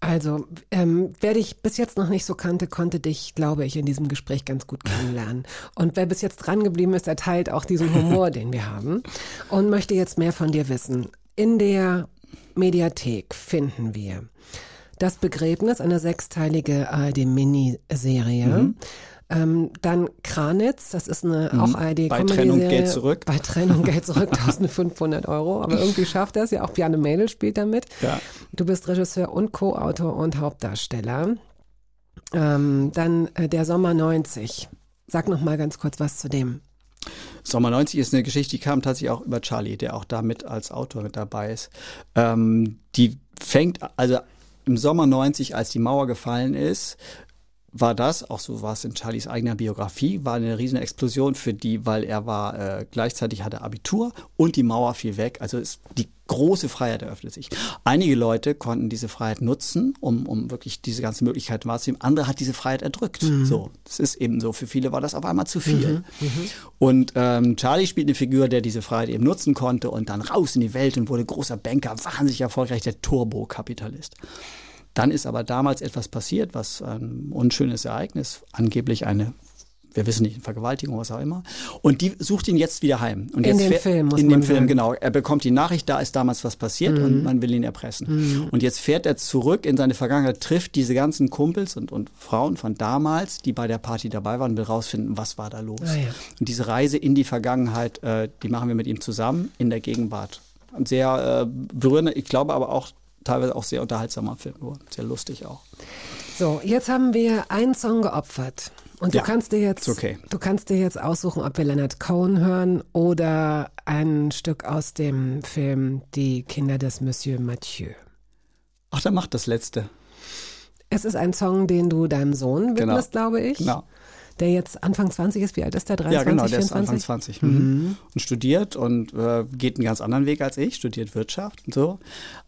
Also, ähm, wer dich bis jetzt noch nicht so kannte, konnte dich, glaube ich, in diesem Gespräch ganz gut kennenlernen. Und wer bis jetzt dran geblieben ist, der teilt auch diesen Humor, [laughs] den wir haben und möchte jetzt mehr von dir wissen. In der Mediathek finden wir das Begräbnis, eine sechsteilige ARD-Miniserie. Mhm. Ähm, dann Kranitz, das ist eine Mhm. auch ARD Bei Trennung. Geld zurück. Bei Trennung Geld zurück, [laughs] 1500 Euro. Aber irgendwie schafft er es ja. Auch Bjarne Mädel spielt damit. Ja. Du bist Regisseur und Co-Autor und Hauptdarsteller. Ähm, dann äh, der Sommer 90. Sag noch mal ganz kurz was zu dem. Sommer 90 ist eine Geschichte, die kam tatsächlich auch über Charlie, der auch da mit als Autor mit dabei ist. Ähm, die fängt, also im Sommer 90, als die Mauer gefallen ist, war das, auch so war es in Charlies eigener Biografie, war eine riesen Explosion für die, weil er war äh, gleichzeitig hatte Abitur und die Mauer fiel weg. Also es, die große Freiheit eröffnet sich. Einige Leute konnten diese Freiheit nutzen, um, um wirklich diese ganzen Möglichkeiten wahrzunehmen. Andere hat diese Freiheit erdrückt. Mhm. So, das ist eben so. Für viele war das auf einmal zu viel. Und ähm, Charlie spielt eine Figur, der diese Freiheit eben nutzen konnte und dann raus in die Welt und wurde großer Banker, wahnsinnig erfolgreich, der Turbokapitalist. Dann ist aber damals etwas passiert, was ein unschönes Ereignis, angeblich eine wir wissen nicht, Vergewaltigung, was auch immer. Und die sucht ihn jetzt wieder heim. Und In jetzt dem fährt- Film, muss In dem Film, sagen. genau. Er bekommt die Nachricht, da ist damals was passiert Mhm. und man will ihn erpressen. Mhm. Und jetzt fährt er zurück in seine Vergangenheit, trifft diese ganzen Kumpels und, und Frauen von damals, die bei der Party dabei waren, will rausfinden, was war da los. Ah, ja. Und diese Reise in die Vergangenheit, äh, die machen wir mit ihm zusammen in der Gegenwart. Sehr äh, berührender, ich glaube aber auch teilweise auch sehr unterhaltsamer Film geworden. Sehr lustig auch. So, jetzt haben wir einen Song geopfert. Und du Ja, kannst dir jetzt, okay. du kannst dir jetzt aussuchen, ob wir Leonard Cohen hören oder ein Stück aus dem Film Die Kinder des Monsieur Mathieu. Ach, dann macht das letzte. Es ist ein Song, den du deinem Sohn Genau. widmest, glaube ich. Genau. Der jetzt Anfang 20 ist. Wie alt ist der? 23, ja, genau, der ist 24? Anfang 20 mhm. und studiert und äh, geht einen ganz anderen Weg als ich, studiert Wirtschaft und so.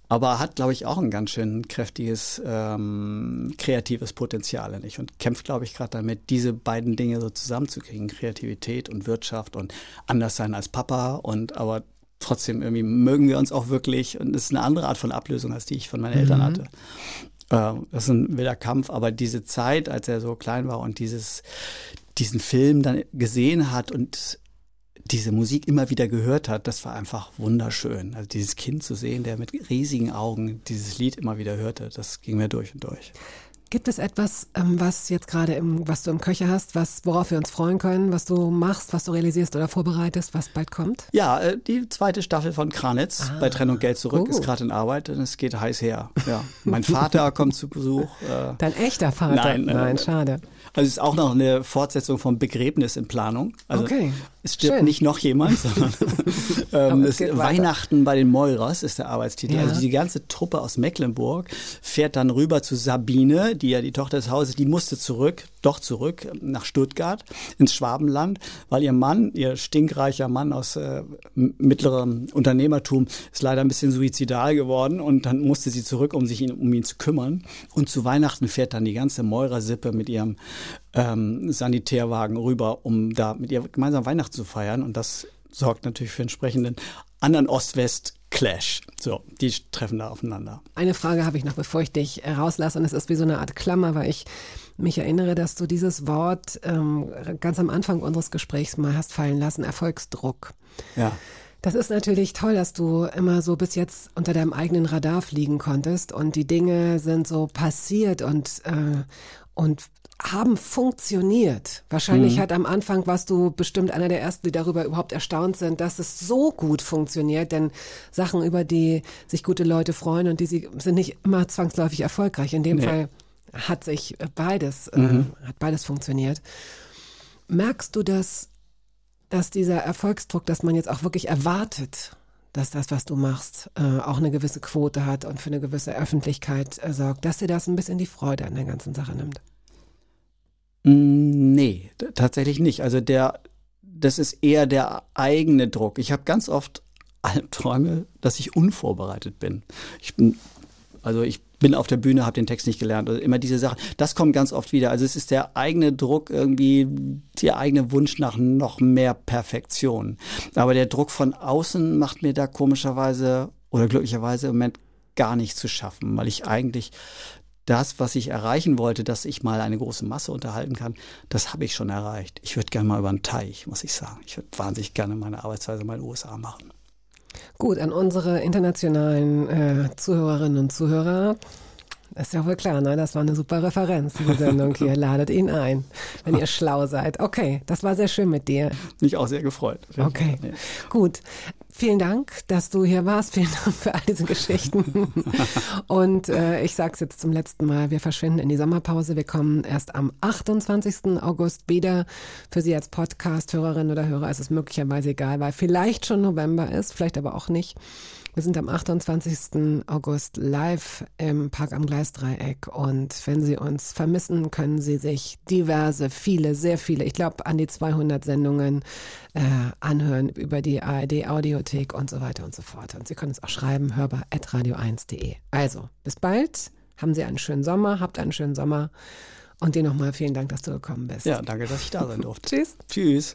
Aber hat, glaube ich, auch ein ganz schön kräftiges ähm, kreatives Potenzial in sich und kämpft, glaube ich, gerade damit, diese beiden Dinge so zusammenzukriegen, Kreativität und Wirtschaft und anders sein als Papa und aber trotzdem irgendwie mögen wir uns auch wirklich und es ist eine andere Art von Ablösung, als die ich von meinen Eltern Mhm. hatte. Äh, Das ist ein wilder Kampf, aber diese Zeit, als er so klein war und dieses, diesen Film dann gesehen hat und diese Musik immer wieder gehört hat, das war einfach wunderschön. Also dieses Kind zu sehen, der mit riesigen Augen dieses Lied immer wieder hörte, das ging mir durch und durch. Gibt es etwas, ähm, was jetzt gerade im, was du im Köcher hast, was, worauf wir uns freuen können, was du machst, was du realisierst oder vorbereitest, was bald kommt? Ja, äh, die zweite Staffel von Kranitz bei Trennung Geld zurück Oh. ist gerade in Arbeit und es geht heiß her. Ja, mein Vater [laughs] kommt zu Besuch. Äh, Dein echter Vater? Nein, nein, nein. schade. Also es ist auch noch eine Fortsetzung vom Begräbnis in Planung. Also Okay. Es stirbt Schön. nicht noch jemand, sondern [laughs] ähm, es es. Weihnachten bei den Meurers ist der Arbeitstitel. Ja. Also die ganze Truppe aus Mecklenburg fährt dann rüber zu Sabine, die ja die Tochter des Hauses, die musste zurück, doch zurück nach Stuttgart ins Schwabenland, weil ihr Mann, ihr stinkreicher Mann aus äh, mittlerem Unternehmertum, ist leider ein bisschen suizidal geworden und dann musste sie zurück, um sich ihn, um ihn zu kümmern. Und zu Weihnachten fährt dann die ganze Meurer-Sippe mit ihrem ähm, Sanitärwagen rüber, um da mit ihr gemeinsam Weihnachten zu feiern. Und das sorgt natürlich für entsprechenden anderen Ost-West-Clash. So, die treffen da aufeinander. Eine Frage habe ich noch, bevor ich dich rauslasse, und es ist wie so eine Art Klammer, weil ich mich erinnere, dass du dieses Wort ähm, ganz am Anfang unseres Gesprächs mal hast fallen lassen, Erfolgsdruck. Ja. Das ist natürlich toll, dass du immer so bis jetzt unter deinem eigenen Radar fliegen konntest und die Dinge sind so passiert und, äh, und haben funktioniert. Wahrscheinlich Mhm. hat am Anfang warst du bestimmt einer der ersten, die darüber überhaupt erstaunt sind, dass es so gut funktioniert, denn Sachen, über die sich gute Leute freuen und die sie sind nicht immer zwangsläufig erfolgreich. In dem Nee. Fall hat sich beides, Mhm. äh, hat beides funktioniert. Merkst du das, dass dieser Erfolgsdruck, dass man jetzt auch wirklich erwartet, dass das, was du machst, äh, auch eine gewisse Quote hat und für eine gewisse Öffentlichkeit äh, sorgt, dass dir das ein bisschen die Freude an der ganzen Sache nimmt? Mm, Nee, tatsächlich nicht. Also der, das ist eher der eigene Druck. Ich habe ganz oft Albträume, dass ich unvorbereitet bin. Ich bin, also ich bin auf der Bühne, habe den Text nicht gelernt. Also immer diese Sachen. Das kommt ganz oft wieder. Also es ist der eigene Druck irgendwie, der eigene Wunsch nach noch mehr Perfektion. Aber der Druck von außen macht mir da komischerweise oder glücklicherweise im Moment gar nicht zu schaffen, weil ich eigentlich das, was ich erreichen wollte, dass ich mal eine große Masse unterhalten kann, das habe ich schon erreicht. Ich würde gerne mal über einen Teich, muss ich sagen. Ich würde wahnsinnig gerne meine Arbeitsweise mal in den USA machen. Gut, an unsere internationalen äh, Zuhörerinnen und Zuhörer. Ist ja wohl klar, ne? Das war eine super Referenz, die [laughs] Sendung hier. Ladet ihn ein, wenn ihr schlau seid. Okay, das war sehr schön mit dir. Mich auch sehr gefreut. Okay, gut. Vielen Dank, dass du hier warst. Vielen Dank für all diese Geschichten. [laughs] Und äh, ich sage es jetzt zum letzten Mal, wir verschwinden in die Sommerpause. Wir kommen erst am 28. August wieder. Für Sie als Podcast-Hörerin oder Hörer ist es möglicherweise egal, weil vielleicht schon November ist, vielleicht aber auch nicht. Wir sind am 28. August live im Park am Gleisdreieck und wenn Sie uns vermissen, können Sie sich diverse, viele, sehr viele, ich glaube an die 200 Sendungen äh, anhören über die ARD Audiothek und so weiter und so fort. Und Sie können uns auch schreiben, hörbar.radio1.de. Also, bis bald, haben Sie einen schönen Sommer, habt einen schönen Sommer und dir nochmal vielen Dank, dass du gekommen bist. Ja, danke, dass ich da sein durfte. [laughs] Tschüss. Tschüss.